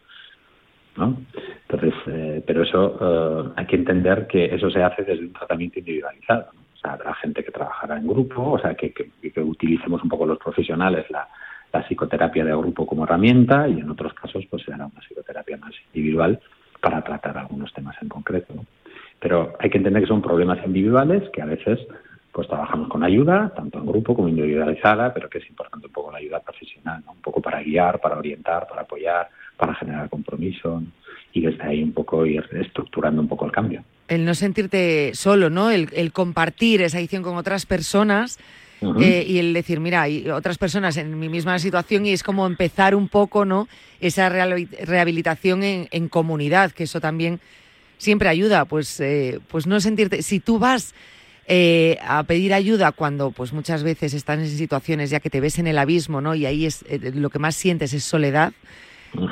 Speaker 15: ¿no? Entonces, eh, pero eso eh, hay que entender que eso se hace desde un tratamiento individualizado. ¿no? Sea, habrá gente que trabajará en grupo, o sea, que, que, utilicemos un poco los profesionales la, la psicoterapia de grupo como herramienta y en otros casos pues se hará una psicoterapia más individual para tratar algunos temas en concreto. Pero hay que entender que son problemas individuales que a veces pues trabajamos con ayuda, tanto en grupo como individualizada, pero que es importante un poco la ayuda profesional, ¿no? un poco para guiar, para orientar, para apoyar, para generar compromiso. Y desde ahí un poco ir estructurando un poco el cambio.
Speaker 9: El no sentirte solo, ¿no? El, el compartir esa adicción con otras personas
Speaker 15: Ujú.
Speaker 9: eh, y el decir, mira, hay otras personas en mi misma situación y es como empezar un poco, ¿no? Esa rehabi- rehabilitación en, en comunidad, que eso también siempre ayuda, pues, eh, pues no sentirte. Si tú vas eh, a pedir ayuda cuando, pues muchas veces estás en situaciones ya que te ves en el abismo, ¿no? Y ahí es eh, lo que más sientes es soledad.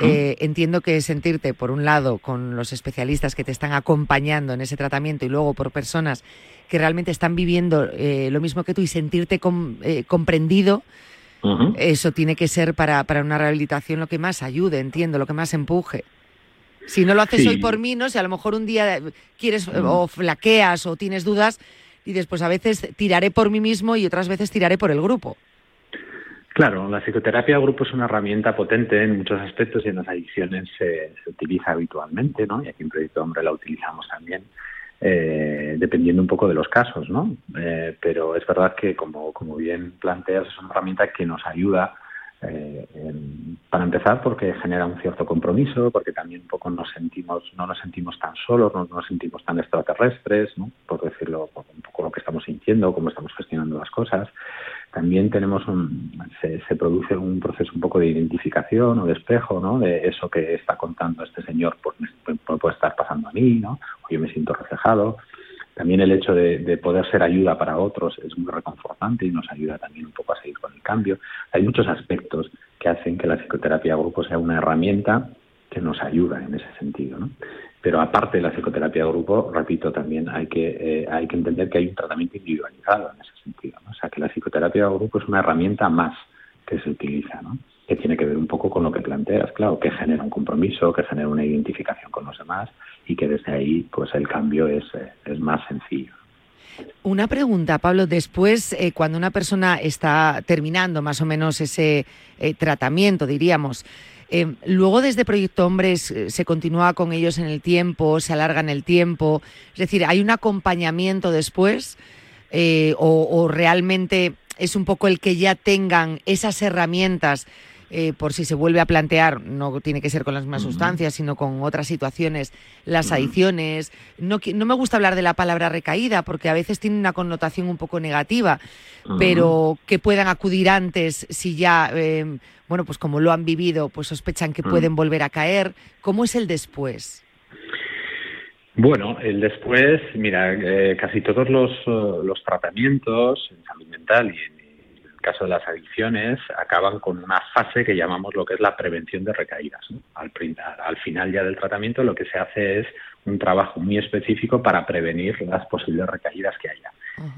Speaker 9: Eh, entiendo que sentirte, por un lado, con los especialistas que te están acompañando en ese tratamiento y luego por personas que realmente están viviendo eh, lo mismo que tú y sentirte com- eh, comprendido, eso tiene que ser para, para una rehabilitación lo que más ayude, entiendo, lo que más empuje. Si no lo haces
Speaker 15: Sí.
Speaker 9: hoy por mí, ¿no? Si a lo mejor un día quieres o flaqueas o tienes dudas, y después a veces tiraré por mí mismo y otras veces tiraré por el grupo.
Speaker 15: Claro, la psicoterapia de grupo es una herramienta potente en muchos aspectos y en las adicciones se, utiliza habitualmente, ¿no? Y aquí en Proyecto Hombre la utilizamos también, eh, dependiendo un poco de los casos, ¿no? Eh, pero es verdad que, como, como bien planteas, es una herramienta que nos ayuda, eh, para empezar, porque genera un cierto compromiso, porque también un poco nos sentimos, no nos sentimos tan solos, no nos sentimos tan extraterrestres, ¿no? Por decirlo, por un poco lo que estamos sintiendo, cómo estamos gestionando las cosas también tenemos un, se, produce un proceso un poco de identificación o de espejo, ¿no? De eso que está contando este señor, pues me, me puede estar pasando a mí, ¿no? O yo me siento reflejado. También el hecho de, de poder ser ayuda para otros es muy reconfortante y nos ayuda también un poco a seguir con el cambio. Hay muchos aspectos que hacen que la psicoterapia de grupo sea una herramienta que nos ayuda en ese sentido, ¿no? Pero aparte de la psicoterapia de grupo, repito, también hay que, eh, hay que entender que hay un tratamiento individualizado en ese sentido. ¿no? O sea, que la psicoterapia de grupo es una herramienta más que se utiliza, ¿no? que tiene que ver un poco con lo que planteas, claro, que genera un compromiso, que genera una identificación con los demás y que desde ahí pues el cambio es, eh, es más sencillo.
Speaker 9: Una pregunta, Pablo. Después, eh, cuando una persona está terminando más o menos ese eh, tratamiento, diríamos, luego desde Proyecto Hombres se continúa con ellos en el tiempo, se alarga en el tiempo, es decir, hay un acompañamiento después o realmente es un poco el que ya tengan esas herramientas eh, por si se vuelve a plantear, no tiene que ser con las mismas sustancias, sino con otras situaciones, las adicciones. No, qui- no me gusta hablar de la palabra recaída porque a veces tiene una connotación un poco negativa, pero que puedan acudir antes si ya, eh, bueno, pues como lo han vivido, pues sospechan que pueden volver a caer. ¿Cómo es el después?
Speaker 15: Bueno, el después, mira, eh, casi todos los, los tratamientos en salud mental y en caso de las adicciones acaban con una fase que llamamos lo que es la prevención de recaídas. ¿no? Al, al final ya del tratamiento lo que se hace es un trabajo muy específico para prevenir las posibles recaídas que haya.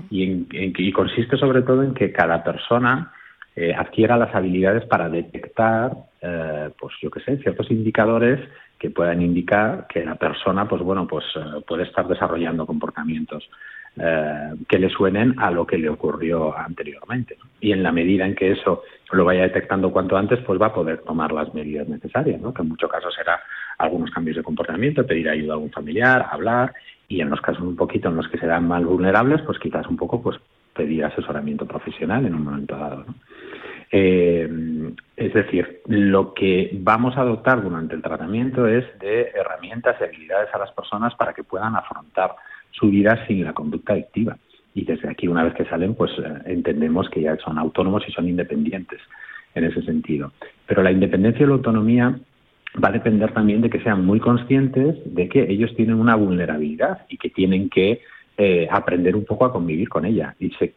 Speaker 15: Y, en- en- y consiste sobre todo en que cada persona eh, adquiera las habilidades para detectar, eh, pues yo qué sé, ciertos indicadores que puedan indicar que la persona, pues bueno, pues eh, puede estar desarrollando comportamientos eh, que le suenen a lo que le ocurrió anteriormente. Y en la medida en que eso lo vaya detectando cuanto antes, pues va a poder tomar las medidas necesarias, ¿no? que en muchos casos será algunos cambios de comportamiento, pedir ayuda a un familiar, hablar, y en los casos un poquito en los que se dan más vulnerables, pues quizás un poco pues pedir asesoramiento profesional en un momento dado. Eh, es decir, lo que vamos a adoptar durante el tratamiento es de herramientas y habilidades a las personas para que puedan afrontar su vida sin la conducta adictiva. Y desde aquí, una vez que salen, pues eh, entendemos que ya son autónomos y son independientes en ese sentido. Pero la independencia y la autonomía va a depender también de que sean muy conscientes de que ellos tienen una vulnerabilidad y que tienen que eh, aprender un poco a convivir con ella. Y se,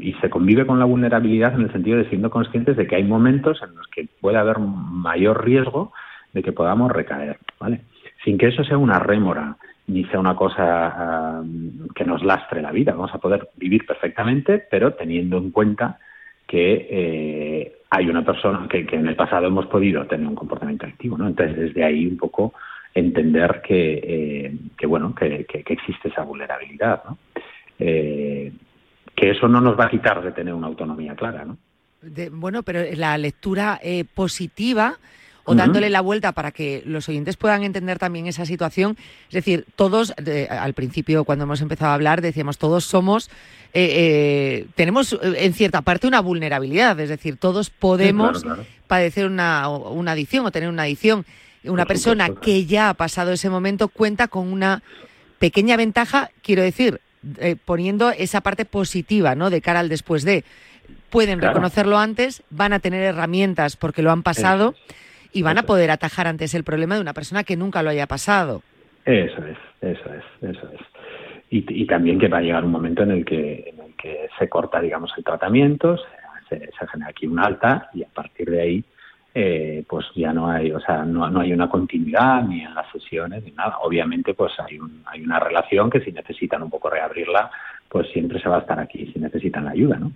Speaker 15: y se convive con la vulnerabilidad en el sentido de siendo conscientes de que hay momentos en los que puede haber mayor riesgo de que podamos recaer, ¿vale? Sin que eso sea una rémora ni sea una cosa ah, que nos lastre la vida. Vamos a poder vivir perfectamente, pero teniendo en cuenta que eh, hay una persona que, en el pasado hemos podido tener un comportamiento activo, ¿no? Entonces, desde ahí un poco entender que, eh, bueno, que, que- existe esa vulnerabilidad. Eh, que eso no nos va a quitar de tener una autonomía clara, ¿no?
Speaker 9: Bueno, pero la lectura eh, positiva o dándole la vuelta para que los oyentes puedan entender también esa situación. Es decir, todos, al principio cuando hemos empezado a hablar, decíamos, todos somos, eh, eh, tenemos eh, en cierta parte una vulnerabilidad, es decir, todos podemos
Speaker 15: claro, claro.
Speaker 9: padecer una, una adicción o tener una adicción. Una persona que ya ha pasado ese momento cuenta con una pequeña ventaja, quiero decir, eh, poniendo esa parte positiva, ¿no? De cara al después de. Pueden
Speaker 15: Claro.
Speaker 9: reconocerlo antes, van a tener herramientas porque lo han pasado y van a poder atajar antes el problema de una persona que nunca lo haya pasado.
Speaker 15: Eso es, eso es, eso es. Y, y también que va a llegar un momento en el que, en el que se corta, digamos, el tratamiento, se genera aquí un alta y a partir de ahí, eh, pues ya no hay, o sea, no, no hay una continuidad ni en las sesiones ni nada. Obviamente, pues hay, un, hay una relación que si necesitan un poco reabrirla, pues siempre se va a estar aquí si necesitan la ayuda, ¿no?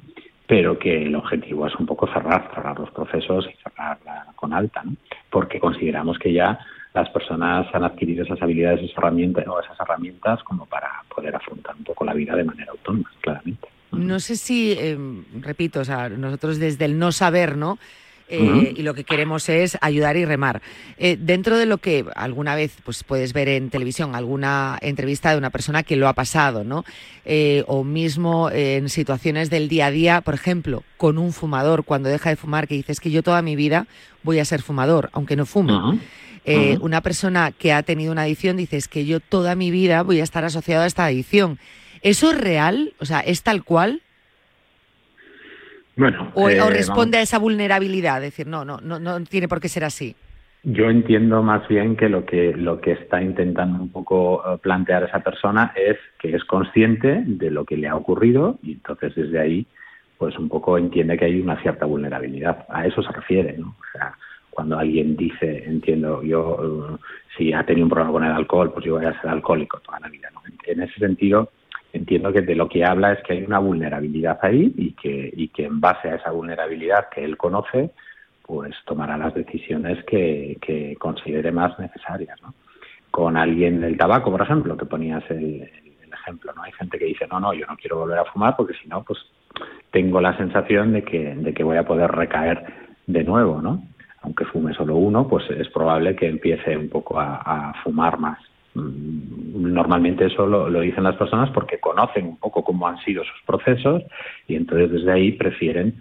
Speaker 15: Pero que el objetivo es un poco cerrar, cerrar los procesos y cerrarla con alta, ¿no? Porque consideramos que ya las personas han adquirido esas habilidades esas herramientas, o esas herramientas como para poder afrontar un poco la vida de manera autónoma, claramente.
Speaker 9: No sé si, eh, repito, o sea, nosotros desde el no saber, ¿no? Eh. Y lo que queremos es ayudar y remar. Eh, dentro de lo que alguna vez pues, puedes ver en televisión, alguna entrevista de una persona que lo ha pasado, ¿no? Eh, o mismo en situaciones del día a día, por ejemplo, con un fumador, cuando deja de fumar, que dices que yo toda mi vida voy a ser fumador, aunque no fume. Eh. Una persona que ha tenido una adicción dice es que yo toda mi vida voy a estar asociado a esta adicción. ¿Eso es real? O sea, ¿es tal cual?
Speaker 15: Bueno,
Speaker 9: ¿O,
Speaker 15: eh,
Speaker 9: o
Speaker 15: vamos-
Speaker 9: responde a esa vulnerabilidad? Decir, no, no, no, no tiene por qué ser así.
Speaker 15: Yo entiendo más bien que lo que lo que está intentando un poco eh, plantear esa persona es que es consciente de lo que le ha ocurrido y entonces desde ahí pues un poco entiende que hay una cierta vulnerabilidad. A eso se refiere, ¿no? O sea, cuando alguien dice, entiendo, yo eh, si ha tenido un problema con el alcohol, pues yo voy a ser alcohólico toda la vida, ¿no? En ese sentido entiendo que de lo que habla es que hay una vulnerabilidad ahí y que y que en base a esa vulnerabilidad que él conoce pues tomará las decisiones que, que considere más necesarias. ¿no? Con alguien del tabaco, por ejemplo, que ponías el, ejemplo, ¿no? Hay gente que dice, no, no, yo no quiero volver a fumar porque si no, pues tengo la sensación de que, de que voy a poder recaer de nuevo, ¿no? aunque fume solo uno, pues es probable que empiece un poco a fumar más. Mm, Normalmente eso lo, dicen las personas porque conocen un poco cómo han sido sus procesos y entonces desde ahí prefieren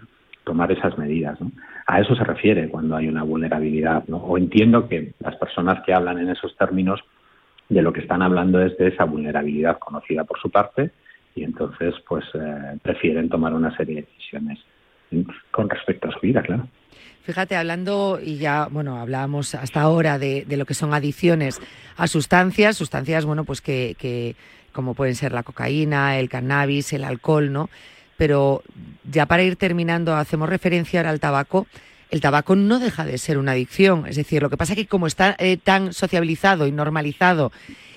Speaker 15: tomar esas medidas. ¿no? A eso se refiere cuando hay una vulnerabilidad. O entiendo que las personas que hablan en esos términos de lo que están hablando es de esa vulnerabilidad conocida por su parte y entonces pues eh, prefieren tomar una serie de decisiones ¿sí? con respecto a su vida, claro.
Speaker 9: Fíjate, hablando, y ya, bueno, hablábamos hasta ahora de, de lo que son adicciones a sustancias, sustancias, bueno, pues que, que como pueden ser la cocaína, el cannabis, el alcohol, ¿no? Pero ya para ir terminando, hacemos referencia ahora al tabaco. El tabaco no deja de ser una adicción. Es decir, lo que pasa es que como está eh, tan sociabilizado y normalizado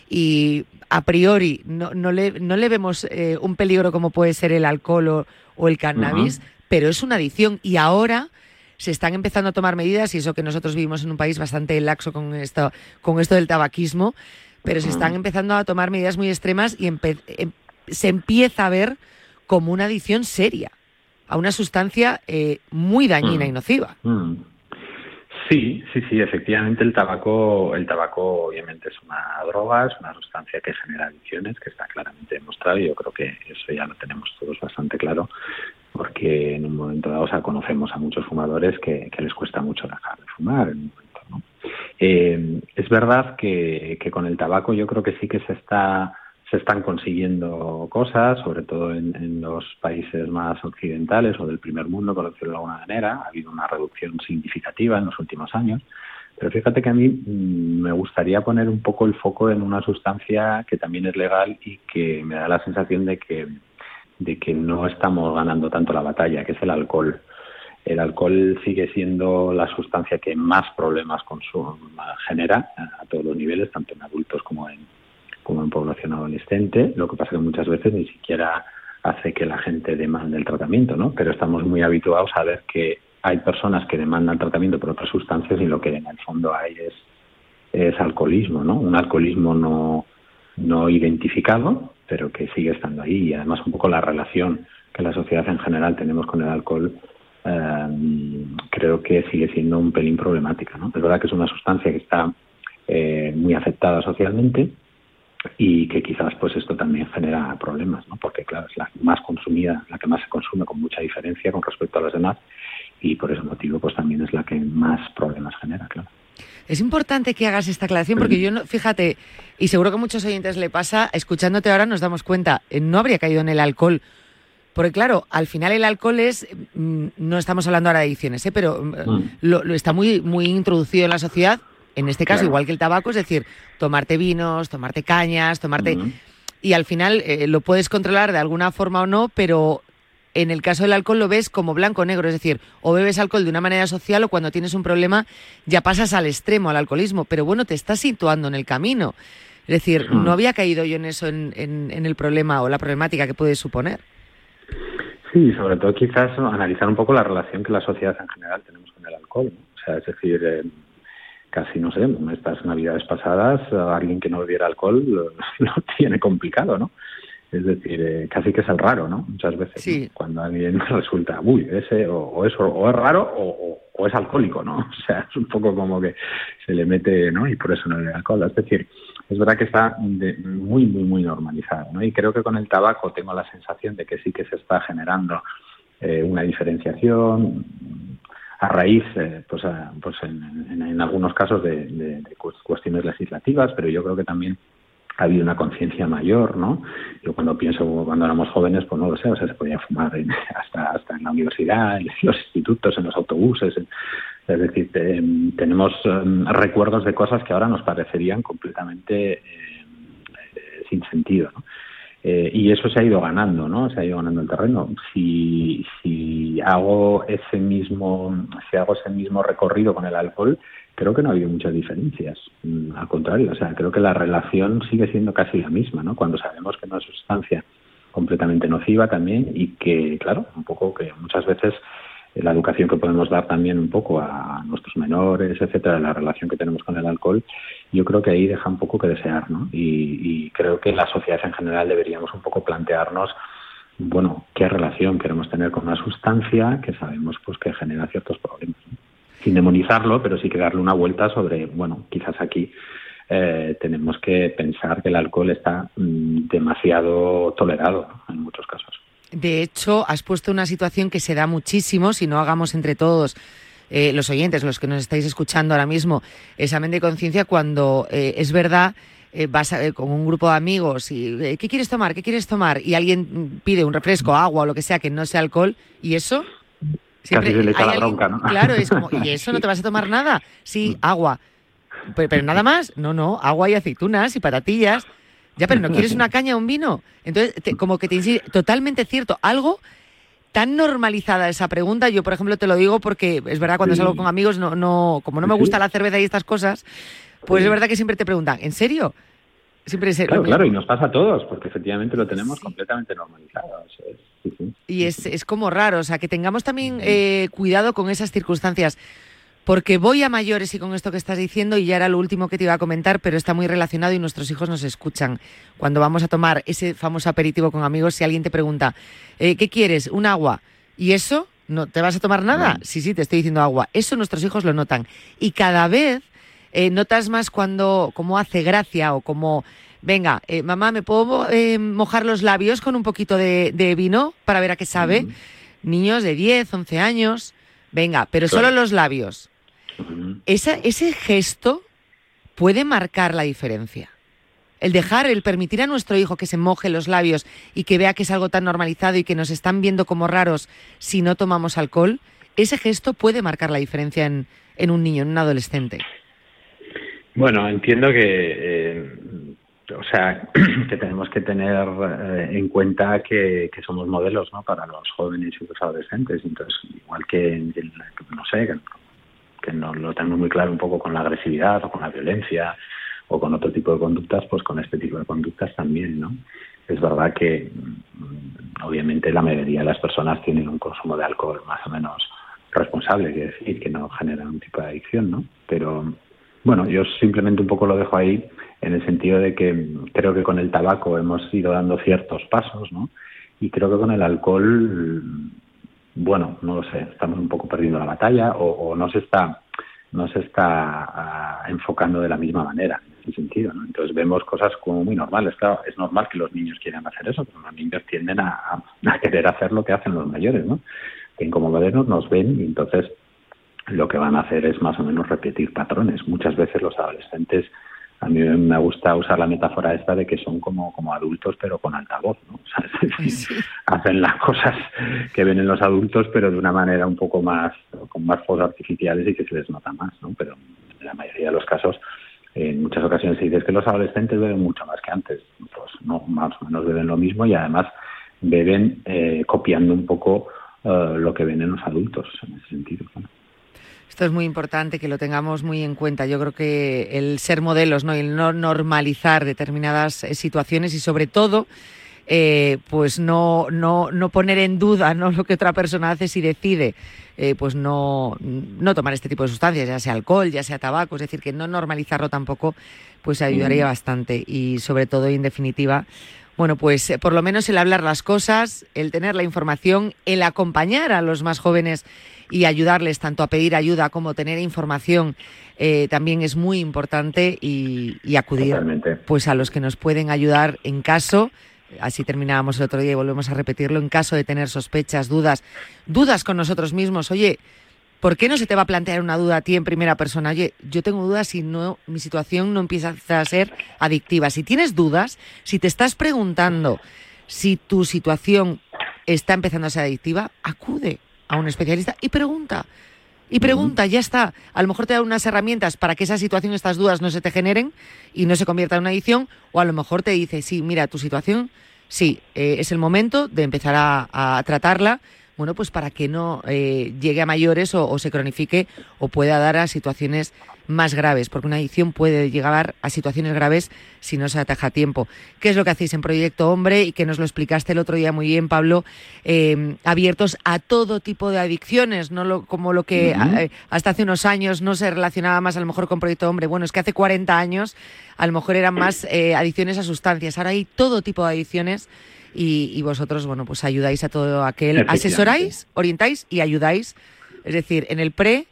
Speaker 9: y a priori no, no, le, no le vemos eh, un peligro como puede ser el alcohol o, o el cannabis, pero es una adicción y ahora se están empezando a tomar medidas y eso que nosotros vivimos en un país bastante laxo con esto, con esto del tabaquismo, pero se están empezando a tomar medidas muy extremas y empe- em- se empieza a ver como una adicción seria a una sustancia eh, muy dañina
Speaker 15: Mm.
Speaker 9: y nociva.
Speaker 15: Mm. Sí, sí, sí, efectivamente el tabaco, el tabaco obviamente es una droga, es una sustancia que genera adicciones, que está claramente demostrado y yo creo que eso ya lo tenemos todos bastante claro, porque en un momento dado, o conocemos a muchos fumadores que, les cuesta mucho dejar de fumar en un momento, ¿no? Eh, es verdad que, que con el tabaco yo creo que sí que se está se están consiguiendo cosas, sobre todo en, en los países más occidentales o del primer mundo, por decirlo de alguna manera. Ha habido una reducción significativa en los últimos años. Pero fíjate que a mí mm, me gustaría poner un poco el foco en una sustancia que también es legal y que me da la sensación de que, de que no estamos ganando tanto la batalla, que es el alcohol. El alcohol sigue siendo la sustancia que más problemas genera a todos los niveles, tanto en adultos como en, como en población adolescente. Lo que pasa que muchas veces ni siquiera hace que la gente demande el tratamiento, ¿no? Pero estamos muy habituados a ver que hay personas que demandan tratamiento por otras sustancias y lo que en el fondo hay es, es alcoholismo, ¿no? Un alcoholismo no, no identificado, pero que sigue estando ahí. Y además un poco la relación que la sociedad en general tenemos con el alcohol eh, creo que sigue siendo un pelín problemática, ¿no? Es verdad que es una sustancia que está eh, muy aceptada socialmente y que quizás pues esto también genera problemas, ¿no? Porque claro, es la más consumida, la que más se consume con mucha diferencia con respecto a las demás y por ese motivo pues también es la que más problemas genera, claro.
Speaker 9: Es importante que hagas esta aclaración porque yo, no, fíjate, y seguro que a muchos oyentes le pasa, escuchándote ahora nos damos cuenta, eh, no habría caído en el alcohol. Porque claro, al final el alcohol es, mm, no estamos hablando ahora de adicciones, ¿eh? pero mm,
Speaker 15: Mm.
Speaker 9: lo, lo está muy, muy introducido en la sociedad, en este caso
Speaker 15: Claro.
Speaker 9: igual que el tabaco, es decir, tomarte vinos, tomarte cañas, tomarte... Y al final eh, lo puedes controlar de alguna forma o no, pero en el caso del alcohol lo ves como blanco o negro, es decir, o bebes alcohol de una manera social o cuando tienes un problema ya pasas al extremo, al alcoholismo, pero bueno, te estás situando en el camino. Es decir,
Speaker 15: Mm.
Speaker 9: no había caído yo en eso, en, en- en el problema o la problemática que puede suponer.
Speaker 15: Sí, sobre todo quizás analizar un poco la relación que la sociedad en general tenemos con el alcohol. ¿no? O sea, es decir, eh, casi, no sé, en estas navidades pasadas, alguien que no bebiera alcohol [laughs] lo, lo tiene complicado, ¿no? Es decir, eh, casi que es el raro, ¿no? Muchas veces,
Speaker 9: Sí.
Speaker 15: ¿no? cuando alguien [laughs] resulta, uy, ese o, o eso, o es raro o, es alcohólico, ¿no? [laughs] O sea, es un poco como que se le mete, ¿no? Y por eso no bebe alcohol. Es decir, es verdad que está de- muy, muy, muy normalizado, ¿no? Y creo que con el tabaco tengo la sensación de que sí que se está generando eh, una diferenciación a raíz, eh, pues, a- pues en, en- en algunos casos de, de- de cu- cuestiones legislativas, pero yo creo que también ha habido una conciencia mayor, ¿no? Yo cuando pienso cuando éramos jóvenes, pues no lo sé, o sea, se podía fumar [laughs] hasta hasta en la universidad, en [laughs] los institutos, en los autobuses, es decir, te- tenemos em, recuerdos de cosas que ahora nos parecerían completamente eh, sin sentido, ¿no? Eh, y eso se ha ido ganando, ¿no? Se ha ido ganando el terreno. Si, si hago ese mismo, si hago ese mismo recorrido con el alcohol, creo que no ha habido muchas diferencias. Mm, Al contrario, o sea, creo que la relación sigue siendo casi la misma, ¿no? Cuando sabemos que es una sustancia completamente nociva también y que, claro, un poco que muchas veces eh, la educación que podemos dar también un poco a nuestros menores, etcétera, la relación que tenemos con el alcohol, yo creo que ahí deja un poco que desear, ¿no? Y, y creo que la sociedad en general deberíamos un poco plantearnos, bueno, qué relación queremos tener con una sustancia que sabemos pues que genera ciertos problemas. ¿no? Sin demonizarlo, pero sí que darle una vuelta sobre, bueno, quizás aquí eh, tenemos que pensar que el alcohol está mm, demasiado tolerado en muchos casos.
Speaker 9: De hecho, has puesto una situación que se da muchísimo, si no hagamos entre todos eh, los oyentes, los que nos estáis escuchando ahora mismo, examen de conciencia cuando eh, es verdad, eh, vas a- con un grupo de amigos y ¿qué quieres tomar? ¿Qué quieres tomar? Y alguien mm, pide un refresco, agua o lo que sea que no sea alcohol, ¿y eso?
Speaker 15: Casi se le echa la
Speaker 9: alguien-
Speaker 15: bronca, ¿no?
Speaker 9: Claro, es como, [laughs] ¿y eso no te vas a tomar nada? Sí, agua. Pero, pero nada más, no, no, agua y aceitunas y patatillas. Ya, pero ¿no quieres una [laughs] caña o un vino? Entonces, te- como que te insi- totalmente cierto, algo tan normalizada esa pregunta, yo por ejemplo te lo digo porque es verdad cuando
Speaker 15: Sí.
Speaker 9: salgo con amigos, no, no, como no me gusta la cerveza y estas cosas, pues
Speaker 15: Sí.
Speaker 9: es verdad que siempre te preguntan, ¿en serio? Siempre es
Speaker 15: Claro, claro, y nos pasa a todos, porque efectivamente lo tenemos completamente normalizado. eso es, sí, sí.
Speaker 9: Y es, es como raro, o sea, que tengamos también eh, cuidado con esas circunstancias. Porque voy a mayores y con esto que estás diciendo, y ya era lo último que te iba a comentar, pero está muy relacionado y nuestros hijos nos escuchan. Cuando vamos a tomar ese famoso aperitivo con amigos, si alguien te pregunta, eh, ¿qué quieres? ¿Un agua? ¿Y eso? ¿No te vas a tomar nada? Sí, sí, te estoy diciendo agua. Eso nuestros hijos lo notan. Y cada vez eh, notas más cuando, como hace gracia o como, venga, eh, mamá, ¿me puedo eh, mojar los labios con un poquito de, de vino para ver a qué sabe? Niños de 10, 11 años, venga, pero solo los labios. Esa- ese gesto puede marcar la diferencia. El dejar, el permitir a nuestro hijo que se moje los labios y que vea que es algo tan normalizado y que nos están viendo como raros si no tomamos alcohol, ese gesto puede marcar la diferencia en, en un niño, en un adolescente.
Speaker 15: Bueno, entiendo que, eh, o sea, [clears throat] que tenemos que tener eh, en cuenta que, que somos modelos, ¿no? Para los jóvenes y los adolescentes. Entonces, igual que, que, no sé, que, no lo tenemos muy claro un poco con la agresividad o con la violencia o con otro tipo de conductas, pues con este tipo de conductas también, ¿no? Es verdad que mm, obviamente la mayoría de las personas tienen un consumo de alcohol más o menos responsable, quiere decir que no genera un tipo de adicción, ¿no? Pero bueno, yo simplemente un poco lo dejo ahí en el sentido de que creo que con el tabaco hemos ido dando ciertos pasos, ¿no? Y creo que con el alcohol, bueno, no lo sé, estamos un poco perdiendo la batalla o, no se está no se está ah, enfocando de la misma manera en ese sentido, ¿no? Entonces vemos cosas como muy normales. Claro, es normal que los niños quieran hacer eso, pero los niños tienden a, a- querer hacer lo que hacen los mayores, ¿no? Que como modernos nos ven y entonces lo que van a hacer es más o menos repetir patrones. Muchas veces los adolescentes, a mí me gusta usar la metáfora esta de que son como, como adultos pero con altavoz, ¿no? [laughs] O sea, es decir, hacen las cosas que ven en los adultos pero de una manera un poco más, con más fuegos artificiales y que se les nota más, ¿no? Pero en la mayoría de los casos, en muchas ocasiones se dice que los adolescentes beben mucho más que antes. Pues no, más o menos beben lo mismo y además beben eh, copiando un poco eh, lo que ven en los adultos en ese sentido. ¿no?
Speaker 9: Esto es muy importante que lo tengamos muy en cuenta. Yo creo que el ser modelos ¿no? y el no normalizar determinadas eh, situaciones y sobre todo eh, pues no, no, no poner en duda ¿no? [laughs] lo que otra persona hace si decide eh, pues no, no tomar este tipo de sustancias, ya sea alcohol, ya sea tabaco, es decir, que no normalizarlo tampoco pues ayudaría
Speaker 16: Mm.
Speaker 9: bastante y sobre todo y en definitiva bueno, pues eh, por lo menos el hablar las cosas, el tener la información, el acompañar a los más jóvenes y ayudarles tanto a pedir ayuda como tener información eh, también es muy importante y, y acudir pues a los que nos pueden ayudar en caso así terminábamos el otro día y volvemos a repetirlo en caso de tener sospechas, dudas, dudas con nosotros mismos. Oye, ¿por qué no se te va a plantear una duda a ti en primera persona? Oye, yo tengo dudas si no mi situación no empieza a ser adictiva. Si tienes dudas, si te estás preguntando si tu situación está empezando a ser adictiva, acude a un especialista y pregunta. Y pregunta, ya está. A lo mejor te da unas herramientas para que esa situación, estas dudas no se te generen y no se convierta en una adicción. O a lo mejor te dice, sí, mira, tu situación, sí, eh, es el momento de empezar a, a tratarla. Bueno, pues para que no eh, llegue a mayores o, o se cronifique o pueda dar a situaciones más graves, porque una adicción puede llegar a situaciones graves si no se ataja a tiempo. ¿Qué es lo que hacéis en Proyecto Hombre y que nos lo explicaste el otro día muy bien, Pablo? Eh, abiertos a todo tipo de adicciones, no lo, como lo que eh, hasta hace unos años no se relacionaba más a lo mejor con Proyecto Hombre. Bueno, es que hace 40 años a lo mejor eran más eh, adicciones a sustancias. Ahora hay todo tipo de adicciones y, y vosotros, bueno, pues ayudáis a todo aquel. Asesoráis, orientáis y ayudáis. Es decir, en el pre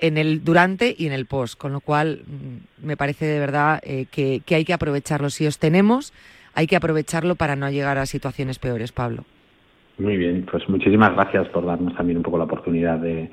Speaker 9: en el durante y en el post, con lo cual mm, me parece de verdad eh, que, que hay que aprovecharlo. Si os tenemos, hay que aprovecharlo para no llegar a situaciones peores, Pablo.
Speaker 15: Muy bien, pues muchísimas gracias por darnos también un poco la oportunidad de,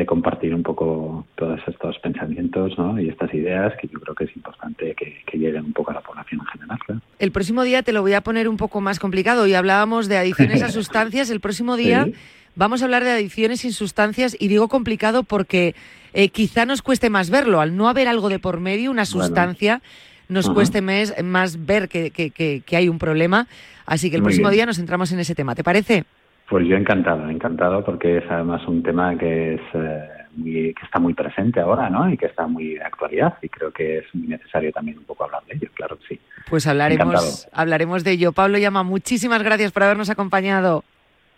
Speaker 15: de compartir un poco todos estos pensamientos ¿no? y estas ideas que yo creo que es importante que, que lleguen un poco a la población en general.
Speaker 9: El próximo día te lo voy a poner un poco más complicado. Hoy hablábamos de adicciones a [laughs] sustancias. El próximo día
Speaker 15: Sí.
Speaker 9: vamos a hablar de adicciones sin sustancias y digo complicado porque eh, quizá nos cueste más verlo. Al no haber algo de por medio, una
Speaker 15: Bueno.
Speaker 9: sustancia, nos
Speaker 15: Ajá.
Speaker 9: cueste mes- más ver que, que- que- que hay un problema. Así que el
Speaker 15: Muy
Speaker 9: próximo
Speaker 15: bien.
Speaker 9: día nos centramos en ese tema. ¿Te parece?
Speaker 15: Pues yo encantado, encantado porque es además un tema que es eh, muy, que está muy presente ahora, ¿no? Y que está muy de actualidad y creo que es muy necesario también un poco hablar de ello, claro que sí.
Speaker 9: Pues hablaremos,
Speaker 15: Encantado.
Speaker 9: hablaremos de ello. Pablo Llama, muchísimas gracias por habernos acompañado.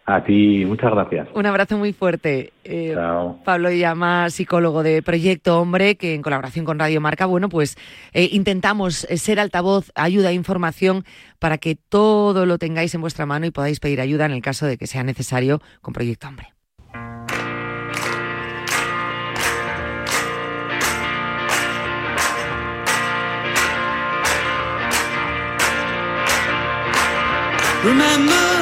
Speaker 15: A ti, muchas gracias.
Speaker 9: Un abrazo muy fuerte. Eh,
Speaker 15: Chao.
Speaker 9: Pablo Llama, psicólogo de Proyecto Hombre, que en colaboración con Radio Marca, bueno, pues eh, intentamos eh, ser altavoz, ayuda e información para que todo lo tengáis en vuestra mano y podáis pedir ayuda en el caso de que sea necesario con Proyecto Hombre.
Speaker 17: Remember,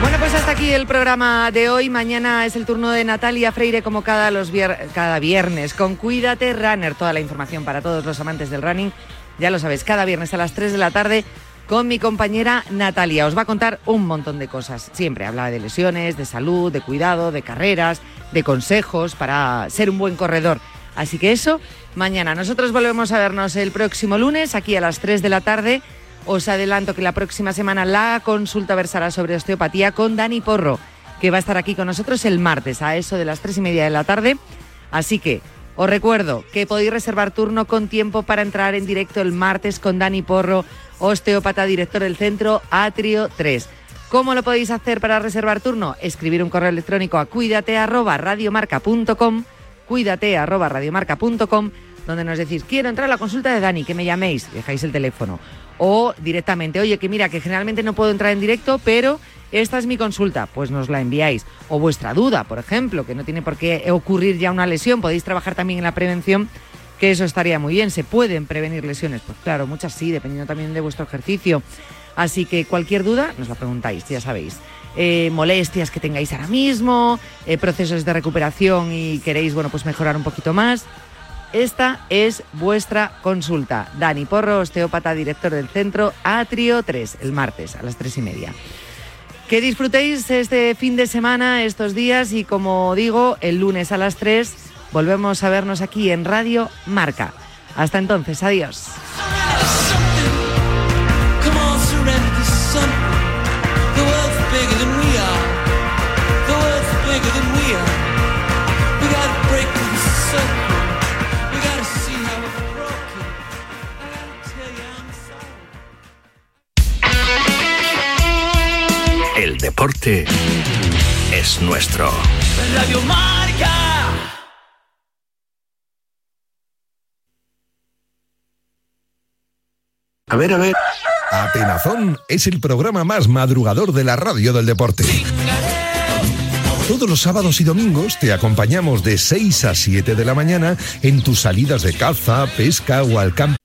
Speaker 9: Bueno, pues hasta aquí el programa de hoy. Mañana es el turno de Natalia Freire, como cada, los cada viernes, con Cuídate Runner. Toda la información para todos los amantes del running. Ya lo sabes, cada viernes a las 3 de la tarde con mi compañera Natalia. Os va a contar un montón de cosas. Siempre habla de lesiones, de salud, de cuidado, de carreras, de consejos para ser un buen corredor. Así que eso, mañana. Nosotros volvemos a vernos el próximo lunes, aquí a las 3 de la tarde. Os adelanto que la próxima semana la consulta versará sobre osteopatía con Dani Porro, que va a estar aquí con nosotros el martes a eso de las 3 y media de la tarde. Así que os recuerdo que podéis reservar turno con tiempo para entrar en directo el martes con Dani Porro, osteópata, director del centro Atrio 3. ¿Cómo lo podéis hacer para reservar turno? Escribir un correo electrónico a cuídate arroba radiomarca.com, cuídate arroba radiomarca.com, donde nos decís, quiero entrar a la consulta de Dani, que me llaméis, dejáis el teléfono. O directamente, oye, que mira, que generalmente no puedo entrar en directo, pero esta es mi consulta, pues nos la enviáis. O vuestra duda, por ejemplo, que no tiene por qué ocurrir ya una lesión, podéis trabajar también en la prevención, que eso estaría muy bien. ¿Se pueden prevenir lesiones? Pues claro, muchas sí, dependiendo también de vuestro ejercicio. Así que cualquier duda nos la preguntáis, ya sabéis. Eh, molestias que tengáis ahora mismo, eh, procesos de recuperación y queréis, bueno, pues mejorar un poquito más. Esta es vuestra consulta. Dani Porro, osteópata, director del centro Atrio 3, el martes a las 3 y media. Que disfrutéis este fin de semana, estos días y como digo, el lunes a las 3 volvemos a vernos aquí en Radio Marca. Hasta entonces, adiós.
Speaker 7: Deporte es nuestro.
Speaker 17: Radio Marca.
Speaker 8: A ver, a ver. Atenazón es el programa más madrugador de la radio del deporte. Todos los sábados y domingos te acompañamos de 6 a 7 de la mañana en tus salidas de caza, pesca o al campo.